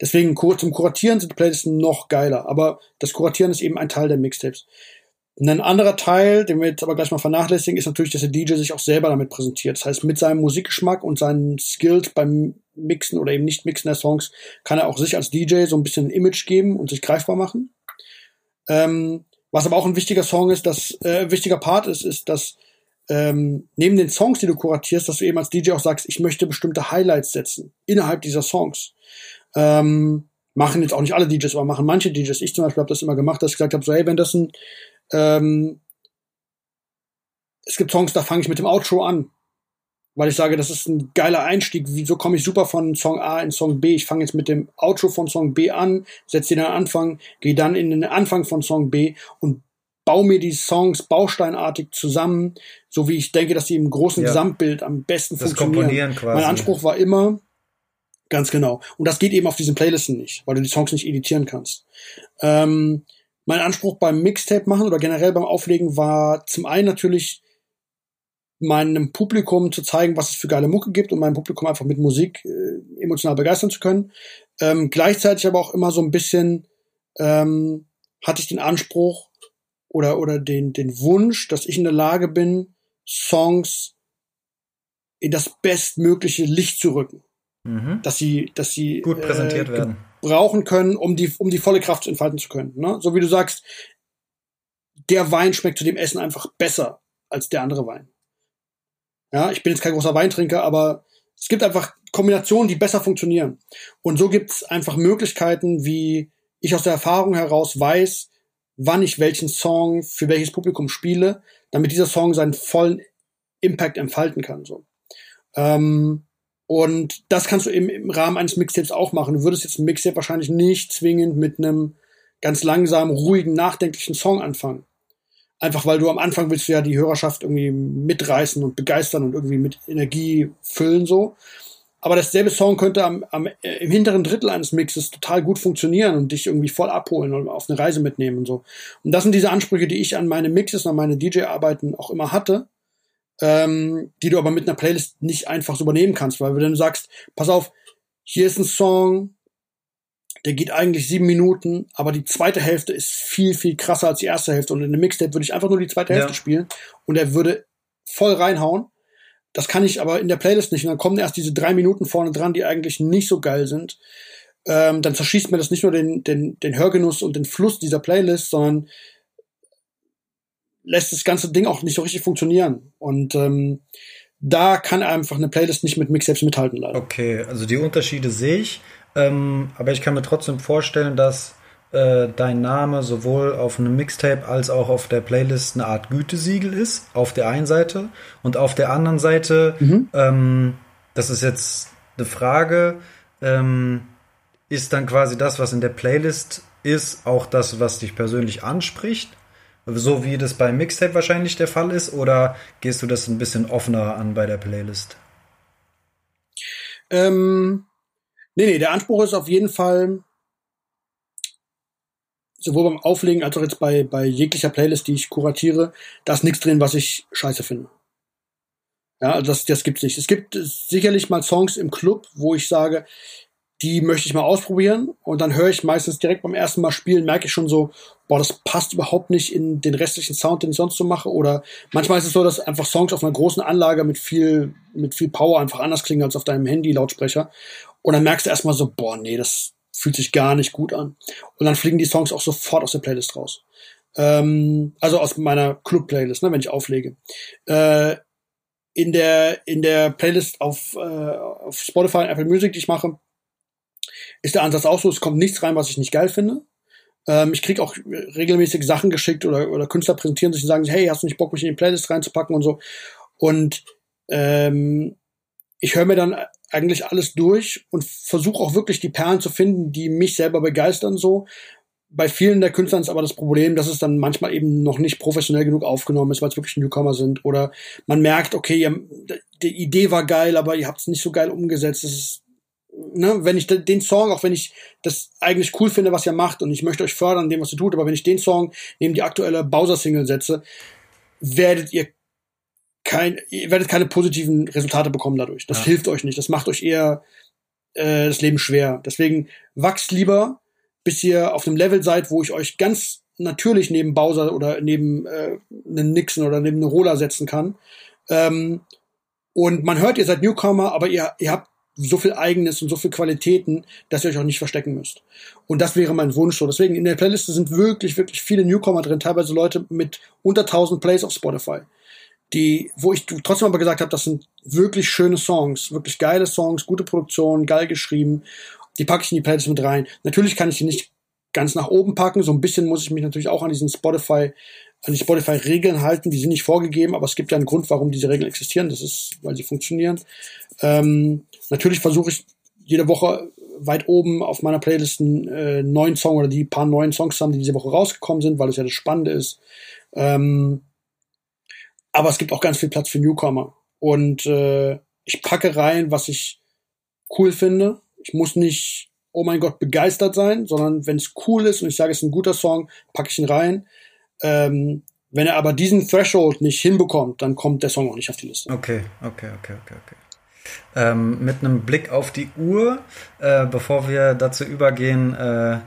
Deswegen zum Kuratieren sind die Playlists noch geiler. Aber das Kuratieren ist eben ein Teil der Mixtapes. Ein anderer Teil, den wir jetzt aber gleich mal vernachlässigen, ist natürlich, dass der DJ sich auch selber damit präsentiert. Das heißt, mit seinem Musikgeschmack und seinen Skills beim Mixen oder eben nicht Mixen der Songs kann er auch sich als DJ so ein bisschen ein Image geben und sich greifbar machen. Ähm, was aber auch ein wichtiger Song ist, dass äh, wichtiger Part ist, ist, dass ähm, neben den Songs, die du kuratierst, dass du eben als DJ auch sagst, ich möchte bestimmte Highlights setzen innerhalb dieser Songs. Ähm, machen jetzt auch nicht alle DJs, aber machen manche DJs. Ich zum Beispiel habe das immer gemacht, dass ich gesagt habe, so hey, wenn das ein ähm, es gibt Songs, da fange ich mit dem Outro an weil ich sage, das ist ein geiler Einstieg. Wieso komme ich super von Song A in Song B? Ich fange jetzt mit dem Outro von Song B an, setze den Anfang, gehe dann in den Anfang von Song B und baue mir die Songs bausteinartig zusammen, so wie ich denke, dass sie im großen ja. Gesamtbild am besten das funktionieren. Komponieren quasi. Mein Anspruch war immer, ganz genau. Und das geht eben auf diesen Playlisten nicht, weil du die Songs nicht editieren kannst. Ähm, mein Anspruch beim Mixtape machen oder generell beim Auflegen war zum einen natürlich meinem Publikum zu zeigen, was es für geile Mucke gibt und meinem Publikum einfach mit Musik äh, emotional begeistern zu können. Ähm, gleichzeitig aber auch immer so ein bisschen ähm, hatte ich den Anspruch oder, oder den, den Wunsch, dass ich in der Lage bin, Songs in das bestmögliche Licht zu rücken. Mhm. Dass sie, dass sie gut präsentiert äh, werden. Brauchen können, um die, um die volle Kraft entfalten zu können. Ne? So wie du sagst, der Wein schmeckt zu dem Essen einfach besser als der andere Wein. Ja, ich bin jetzt kein großer Weintrinker, aber es gibt einfach Kombinationen, die besser funktionieren. Und so gibt es einfach Möglichkeiten, wie ich aus der Erfahrung heraus weiß, wann ich welchen Song für welches Publikum spiele, damit dieser Song seinen vollen Impact entfalten kann. So. Ähm, und das kannst du eben im Rahmen eines Mixtapes auch machen. Du würdest jetzt ein Mixtape wahrscheinlich nicht zwingend mit einem ganz langsamen, ruhigen, nachdenklichen Song anfangen. Einfach weil du am Anfang willst du ja die Hörerschaft irgendwie mitreißen und begeistern und irgendwie mit Energie füllen so. Aber dasselbe Song könnte am, am, äh, im hinteren Drittel eines Mixes total gut funktionieren und dich irgendwie voll abholen und auf eine Reise mitnehmen und so. Und das sind diese Ansprüche, die ich an meine Mixes und an meine DJ-Arbeiten auch immer hatte, ähm, die du aber mit einer Playlist nicht einfach so übernehmen kannst, weil wenn du sagst, pass auf, hier ist ein Song, der geht eigentlich sieben Minuten, aber die zweite Hälfte ist viel, viel krasser als die erste Hälfte. Und in einem Mixtape würde ich einfach nur die zweite Hälfte ja. spielen und er würde voll reinhauen. Das kann ich aber in der Playlist nicht. Und dann kommen erst diese drei Minuten vorne dran, die eigentlich nicht so geil sind. Ähm, dann zerschießt mir das nicht nur den, den, den Hörgenuss und den Fluss dieser Playlist, sondern lässt das ganze Ding auch nicht so richtig funktionieren. Und ähm, da kann einfach eine Playlist nicht mit Mixtapes mithalten, leider. Okay, also die Unterschiede sehe ich. Ähm, aber ich kann mir trotzdem vorstellen, dass äh, dein Name sowohl auf einem Mixtape als auch auf der Playlist eine Art Gütesiegel ist, auf der einen Seite. Und auf der anderen Seite, Mhm. ähm, das ist jetzt eine Frage, ähm, ist dann quasi das, was in der Playlist ist, auch das, was dich persönlich anspricht? So wie das beim Mixtape wahrscheinlich der Fall ist? Oder gehst du das ein bisschen offener an bei der Playlist? Ähm, nee, nee, der Anspruch ist auf jeden Fall, sowohl beim Auflegen als auch jetzt bei, bei jeglicher Playlist, die ich kuratiere, da ist nichts drin, was ich scheiße finde. Ja, also das, das gibt's nicht. Es gibt sicherlich mal Songs im Club, wo ich sage, die möchte ich mal ausprobieren und dann höre ich meistens direkt beim ersten Mal spielen, merke ich schon so, boah, das passt überhaupt nicht in den restlichen Sound, den ich sonst so mache. Oder manchmal ist es so, dass einfach Songs auf einer großen Anlage mit viel, mit viel Power einfach anders klingen als auf deinem Handy-Lautsprecher. Und dann merkst du erstmal so, boah, nee, das fühlt sich gar nicht gut an. Und dann fliegen die Songs auch sofort aus der Playlist raus. Ähm, also aus meiner Club-Playlist, ne, wenn ich auflege. Äh, in der, in der Playlist auf, äh, auf Spotify und Apple Music, die ich mache, ist der Ansatz auch so, es kommt nichts rein, was ich nicht geil finde. Ähm, ich krieg auch regelmäßig Sachen geschickt oder, oder Künstler präsentieren sich und sagen, hey, hast du nicht Bock, mich in die Playlist reinzupacken und so. Und ähm, ich höre mir dann eigentlich alles durch und versuche auch wirklich die Perlen zu finden, die mich selber begeistern so. Bei vielen der Künstlern ist aber das Problem, dass es dann manchmal eben noch nicht professionell genug aufgenommen ist, weil es wirklich Newcomer sind. Oder man merkt, okay, ihr, die Idee war geil, aber ihr habt es nicht so geil umgesetzt. Das ist ne, wenn ich den Song, auch wenn ich das eigentlich cool finde, was ihr macht und ich möchte euch fördern, dem, was ihr tut, aber wenn ich den Song neben die aktuelle Bowser-Single setze, werdet ihr kein, ihr werdet keine positiven Resultate bekommen dadurch. Das Ja. hilft euch nicht. Das macht euch eher äh, das Leben schwer. Deswegen wachst lieber, bis ihr auf einem Level seid, wo ich euch ganz natürlich neben Bowser oder neben äh, einen Nixon oder neben eine Roller setzen kann. Ähm, und man hört, ihr seid Newcomer, aber ihr, ihr habt so viel Eigenes und so viel Qualitäten, dass ihr euch auch nicht verstecken müsst. Und das wäre mein Wunsch so. Deswegen in der Playliste sind wirklich, wirklich viele Newcomer drin, teilweise Leute mit unter 1000 Plays auf Spotify. Die, wo ich trotzdem aber gesagt habe, das sind wirklich schöne Songs, wirklich geile Songs, gute Produktion, geil geschrieben. Die packe ich in die Playlist mit rein. Natürlich kann ich die nicht ganz nach oben packen. So ein bisschen muss ich mich natürlich auch an diesen Spotify, an die Spotify-Regeln halten. Die sind nicht vorgegeben, aber es gibt ja einen Grund, warum diese Regeln existieren. Das ist, weil sie funktionieren. Ähm, natürlich versuche ich jede Woche weit oben auf meiner Playlist einen äh, neuen Song oder die paar neuen Songs haben, die diese Woche rausgekommen sind, weil es ja das Spannende ist. Ähm, aber es gibt auch ganz viel Platz für Newcomer. Und äh, ich packe rein, was ich cool finde. Ich muss nicht, oh mein Gott, begeistert sein, sondern wenn es cool ist und ich sage, es ist ein guter Song, packe ich ihn rein. Ähm, wenn er aber diesen Threshold nicht hinbekommt, dann kommt der Song auch nicht auf die Liste. Okay, okay, okay, okay, okay. Ähm, mit einem Blick auf die Uhr, äh, bevor wir dazu übergehen, äh,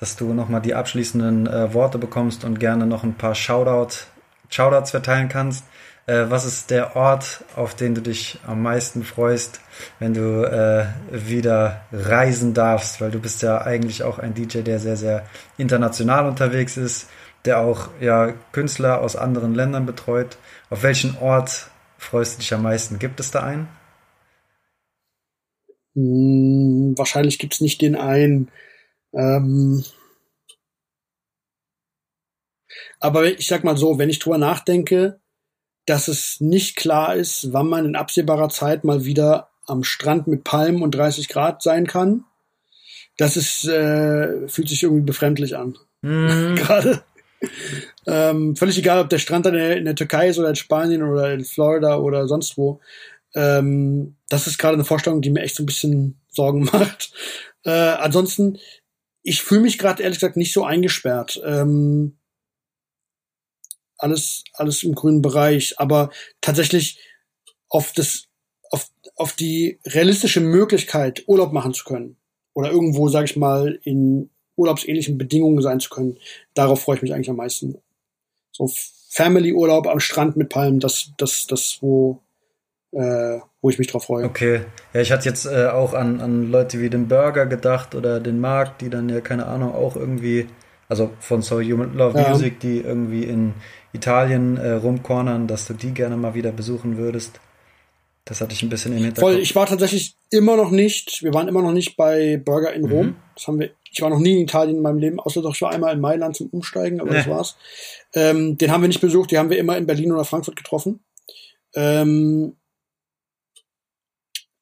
dass du nochmal die abschließenden äh, Worte bekommst und gerne noch ein paar Shoutout, Shoutouts verteilen kannst. Äh, was ist der Ort, auf den du dich am meisten freust, wenn du äh, wieder reisen darfst? Weil du bist ja eigentlich auch ein DJ, der sehr, sehr international unterwegs ist, der auch ja Künstler aus anderen Ländern betreut. Auf welchen Ort freust du dich am meisten? Gibt es da einen? Hm, wahrscheinlich gibt's nicht den einen. Ähm, aber ich sag mal so, wenn ich drüber nachdenke, dass es nicht klar ist, wann man in absehbarer Zeit mal wieder am Strand mit Palmen und 30 Grad sein kann, das ist, äh, fühlt sich irgendwie befremdlich an. Mhm. Gerade. Ähm, völlig egal, ob der Strand dann in der, in der Türkei ist oder in Spanien oder in Florida oder sonst wo. Ähm, das ist gerade eine Vorstellung, die mir echt so ein bisschen Sorgen macht. Äh, ansonsten, ich fühle mich gerade ehrlich gesagt nicht so eingesperrt. Ähm, alles, alles im grünen Bereich, aber tatsächlich auf das, auf, auf die realistische Möglichkeit, Urlaub machen zu können. Oder irgendwo, sag ich mal, in urlaubsähnlichen Bedingungen sein zu können. Darauf freue ich mich eigentlich am meisten. So Family-Urlaub am Strand mit Palmen, das, das, das, wo, äh, wo ich mich drauf freue. Okay. Ja, ich hatte jetzt äh, auch an, an Leute wie den Burger gedacht oder den Markt, die dann ja, keine Ahnung, auch irgendwie, also von So Human Love Ja. Music, die irgendwie in Italien äh, rumcornern, dass du die gerne mal wieder besuchen würdest. Das hatte ich ein bisschen im Hinterkopf. Voll, ich war tatsächlich immer noch nicht, wir waren immer noch nicht bei Burger in Rom. Mhm. Das haben wir Ich war noch nie in Italien in meinem Leben, außer doch ich war einmal in Mailand zum Umsteigen, aber das war's. Ähm, den haben wir nicht besucht, die haben wir immer in Berlin oder Frankfurt getroffen. Ähm,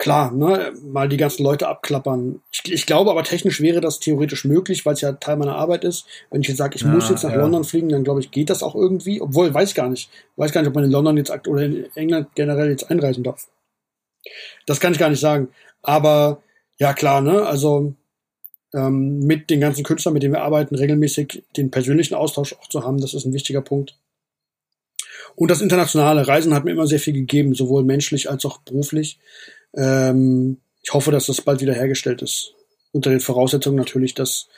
klar, ne, mal die ganzen Leute abklappern. Ich, ich glaube aber technisch wäre das theoretisch möglich, weil es ja Teil meiner Arbeit ist. Wenn ich jetzt sage, ich Ja, muss jetzt nach ja. London fliegen, dann glaube ich, geht das auch irgendwie. Obwohl, weiß ich gar nicht. Weiß gar nicht, ob man in London jetzt oder in England generell jetzt einreisen darf. Das kann ich gar nicht sagen. Aber ja, klar, ne, also ähm, mit den ganzen Künstlern, mit denen wir arbeiten, regelmäßig den persönlichen Austausch auch zu haben, das ist ein wichtiger Punkt. Und das internationale Reisen hat mir immer sehr viel gegeben, sowohl menschlich als auch beruflich. Ähm, ich hoffe, dass das bald wieder hergestellt ist. Unter den Voraussetzungen natürlich, dass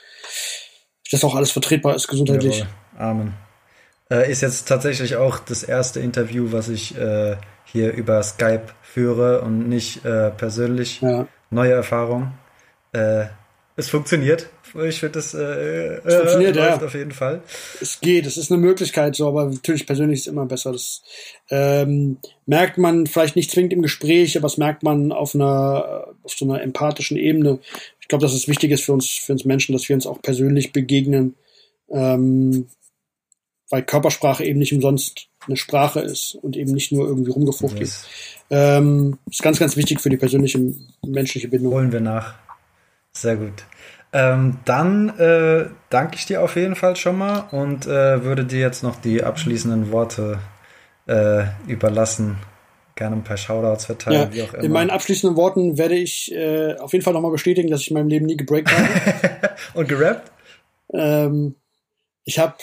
das auch alles vertretbar ist gesundheitlich. Jawohl. Amen. Äh, ist jetzt tatsächlich auch das erste Interview, was ich äh, hier über Skype führe und nicht äh, persönlich. Ja. Neue Erfahrung. Es funktioniert. Ich finde, es äh, Es funktioniert, äh, läuft ja. auf jeden Fall. Es geht, es ist eine Möglichkeit so, aber natürlich persönlich ist es immer besser. Das ähm, merkt man vielleicht nicht zwingend im Gespräch, aber das merkt man auf einer auf so einer empathischen Ebene. Ich glaube, dass es wichtig ist für uns für uns Menschen, dass wir uns auch persönlich begegnen, ähm, weil Körpersprache eben nicht umsonst eine Sprache ist und eben nicht nur irgendwie rumgefuchtelt. Das Ähm, ist ganz, ganz wichtig für die persönliche menschliche Bindung. holen wir nach. Sehr gut. Ähm, dann äh, danke ich dir auf jeden Fall schon mal und äh, würde dir jetzt noch die abschließenden Worte äh, überlassen. Gerne ein paar Shoutouts verteilen, Ja, wie auch immer. in meinen abschließenden Worten werde ich äh, auf jeden Fall nochmal bestätigen, dass ich in meinem Leben nie gebreakt habe. und gerappt, ähm, ich habe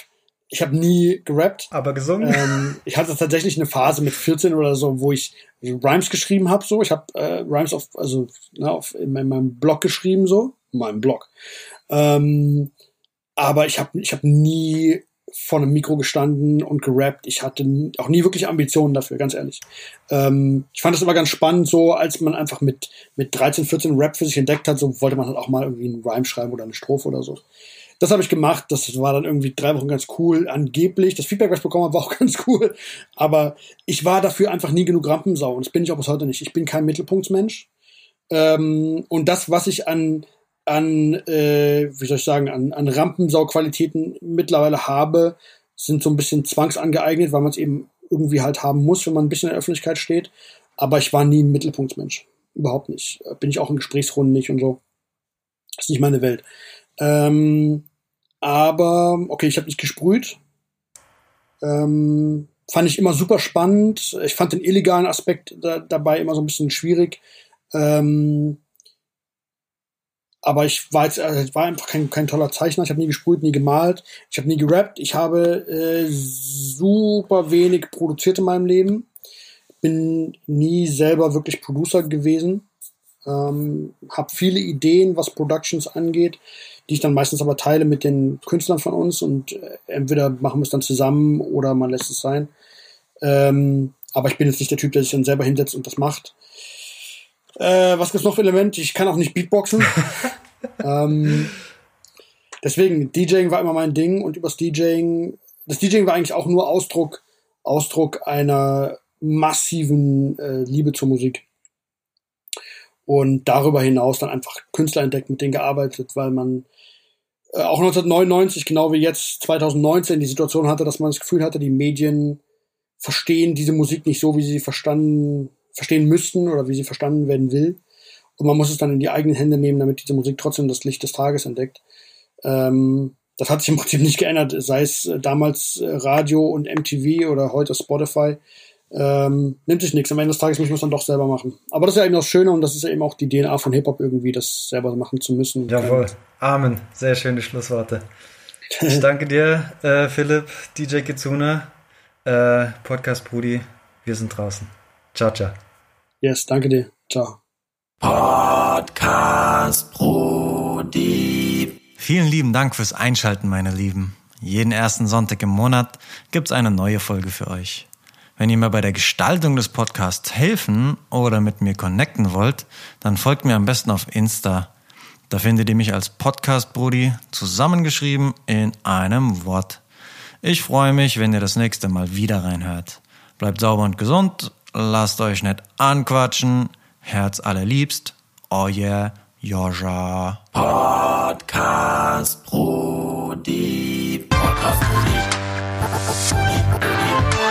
ich hab nie gerappt. aber gesungen. ähm, ich hatte tatsächlich eine Phase mit 14 oder so, wo ich Rhymes geschrieben habe. So, ich habe äh, Rhymes auf, also ne, auf in, meinem- meinem Blog geschrieben, so, in meinem Blog. Ähm, aber ich habe ich hab nie vor einem Mikro gestanden und gerappt. Ich hatte auch nie wirklich Ambitionen dafür, ganz ehrlich. Ähm, ich fand das immer ganz spannend, so als man einfach mit, mit 13, 14 Rap für sich entdeckt hat, so wollte man halt auch mal irgendwie einen Rhyme schreiben oder eine Strophe oder so. Das habe ich gemacht. Das war dann irgendwie drei Wochen ganz cool. Angeblich. Das Feedback, was ich bekommen habe, war auch ganz cool. Aber ich war dafür einfach nie genug Rampensau. Und das bin ich auch bis heute nicht. Ich bin kein Mittelpunktsmensch. Ähm, und das, was ich an, an äh, wie soll ich sagen, an, an Rampensau-Qualitäten mittlerweile habe, sind so ein bisschen zwangsangeeignet, weil man es eben irgendwie halt haben muss, wenn man ein bisschen in der Öffentlichkeit steht. Aber ich war nie ein Mittelpunktsmensch. Überhaupt nicht. Bin ich auch in Gesprächsrunden nicht und so. ist nicht meine Welt. Ähm, aber, okay, ich habe nicht gesprüht. Ähm, fand ich immer super spannend. Ich fand den illegalen Aspekt da, dabei immer so ein bisschen schwierig. Ähm, aber ich war jetzt, äh, ich war einfach kein, kein toller Zeichner. Ich habe nie gesprüht, nie gemalt. Ich habe nie gerappt. Ich habe äh, super wenig produziert in meinem Leben. Bin nie selber wirklich Producer gewesen. Ähm, habe viele Ideen, was Productions angeht, die ich dann meistens aber teile mit den Künstlern von uns und äh, entweder machen wir es dann zusammen oder man lässt es sein. Ähm, aber ich bin jetzt nicht der Typ, der sich dann selber hinsetzt und das macht. Äh, was gibt's noch für Elemente? Ich kann auch nicht Beatboxen. ähm, deswegen, DJing war immer mein Ding und übers DJing, das DJing war eigentlich auch nur Ausdruck, Ausdruck einer massiven äh, Liebe zur Musik. Und darüber hinaus dann einfach Künstler entdeckt, mit denen gearbeitet, weil man äh, auch 1999, genau wie jetzt 2019, die Situation hatte, dass man das Gefühl hatte, die Medien verstehen diese Musik nicht so, wie sie verstanden, verstehen müssten oder wie sie verstanden werden will. Und man muss es dann in die eigenen Hände nehmen, damit diese Musik trotzdem das Licht des Tages entdeckt. Ähm, das hat sich im Prinzip nicht geändert, sei es äh, damals äh, Radio und MTV oder heute Spotify. Ähm, nimmt sich nichts. Am Ende des Tages muss man es dann doch selber machen. Aber das ist ja eben das Schöne und das ist ja eben auch die DNA von Hip-Hop irgendwie, das selber machen zu müssen. Jawohl. Amen. Sehr schöne Schlussworte. Ich danke dir, äh, Philipp, DJ Kitsune, äh, Podcast Brudi. Wir sind draußen. Ciao, ciao. Yes, danke dir. Ciao. Podcast Brody. Vielen lieben Dank fürs Einschalten, meine Lieben. Jeden ersten Sonntag im Monat gibt's eine neue Folge für euch. Wenn ihr mir bei der Gestaltung des Podcasts helfen oder mit mir connecten wollt, dann folgt mir am besten auf Insta. Da findet ihr mich als Podcast Brudi zusammengeschrieben in einem Wort. Ich freue mich, wenn ihr das nächste Mal wieder reinhört. Bleibt sauber und gesund, lasst euch nicht anquatschen. Herz allerliebst, euer Joscha. Podcast Brudi. Podcast Brudi. Podcast Brudi.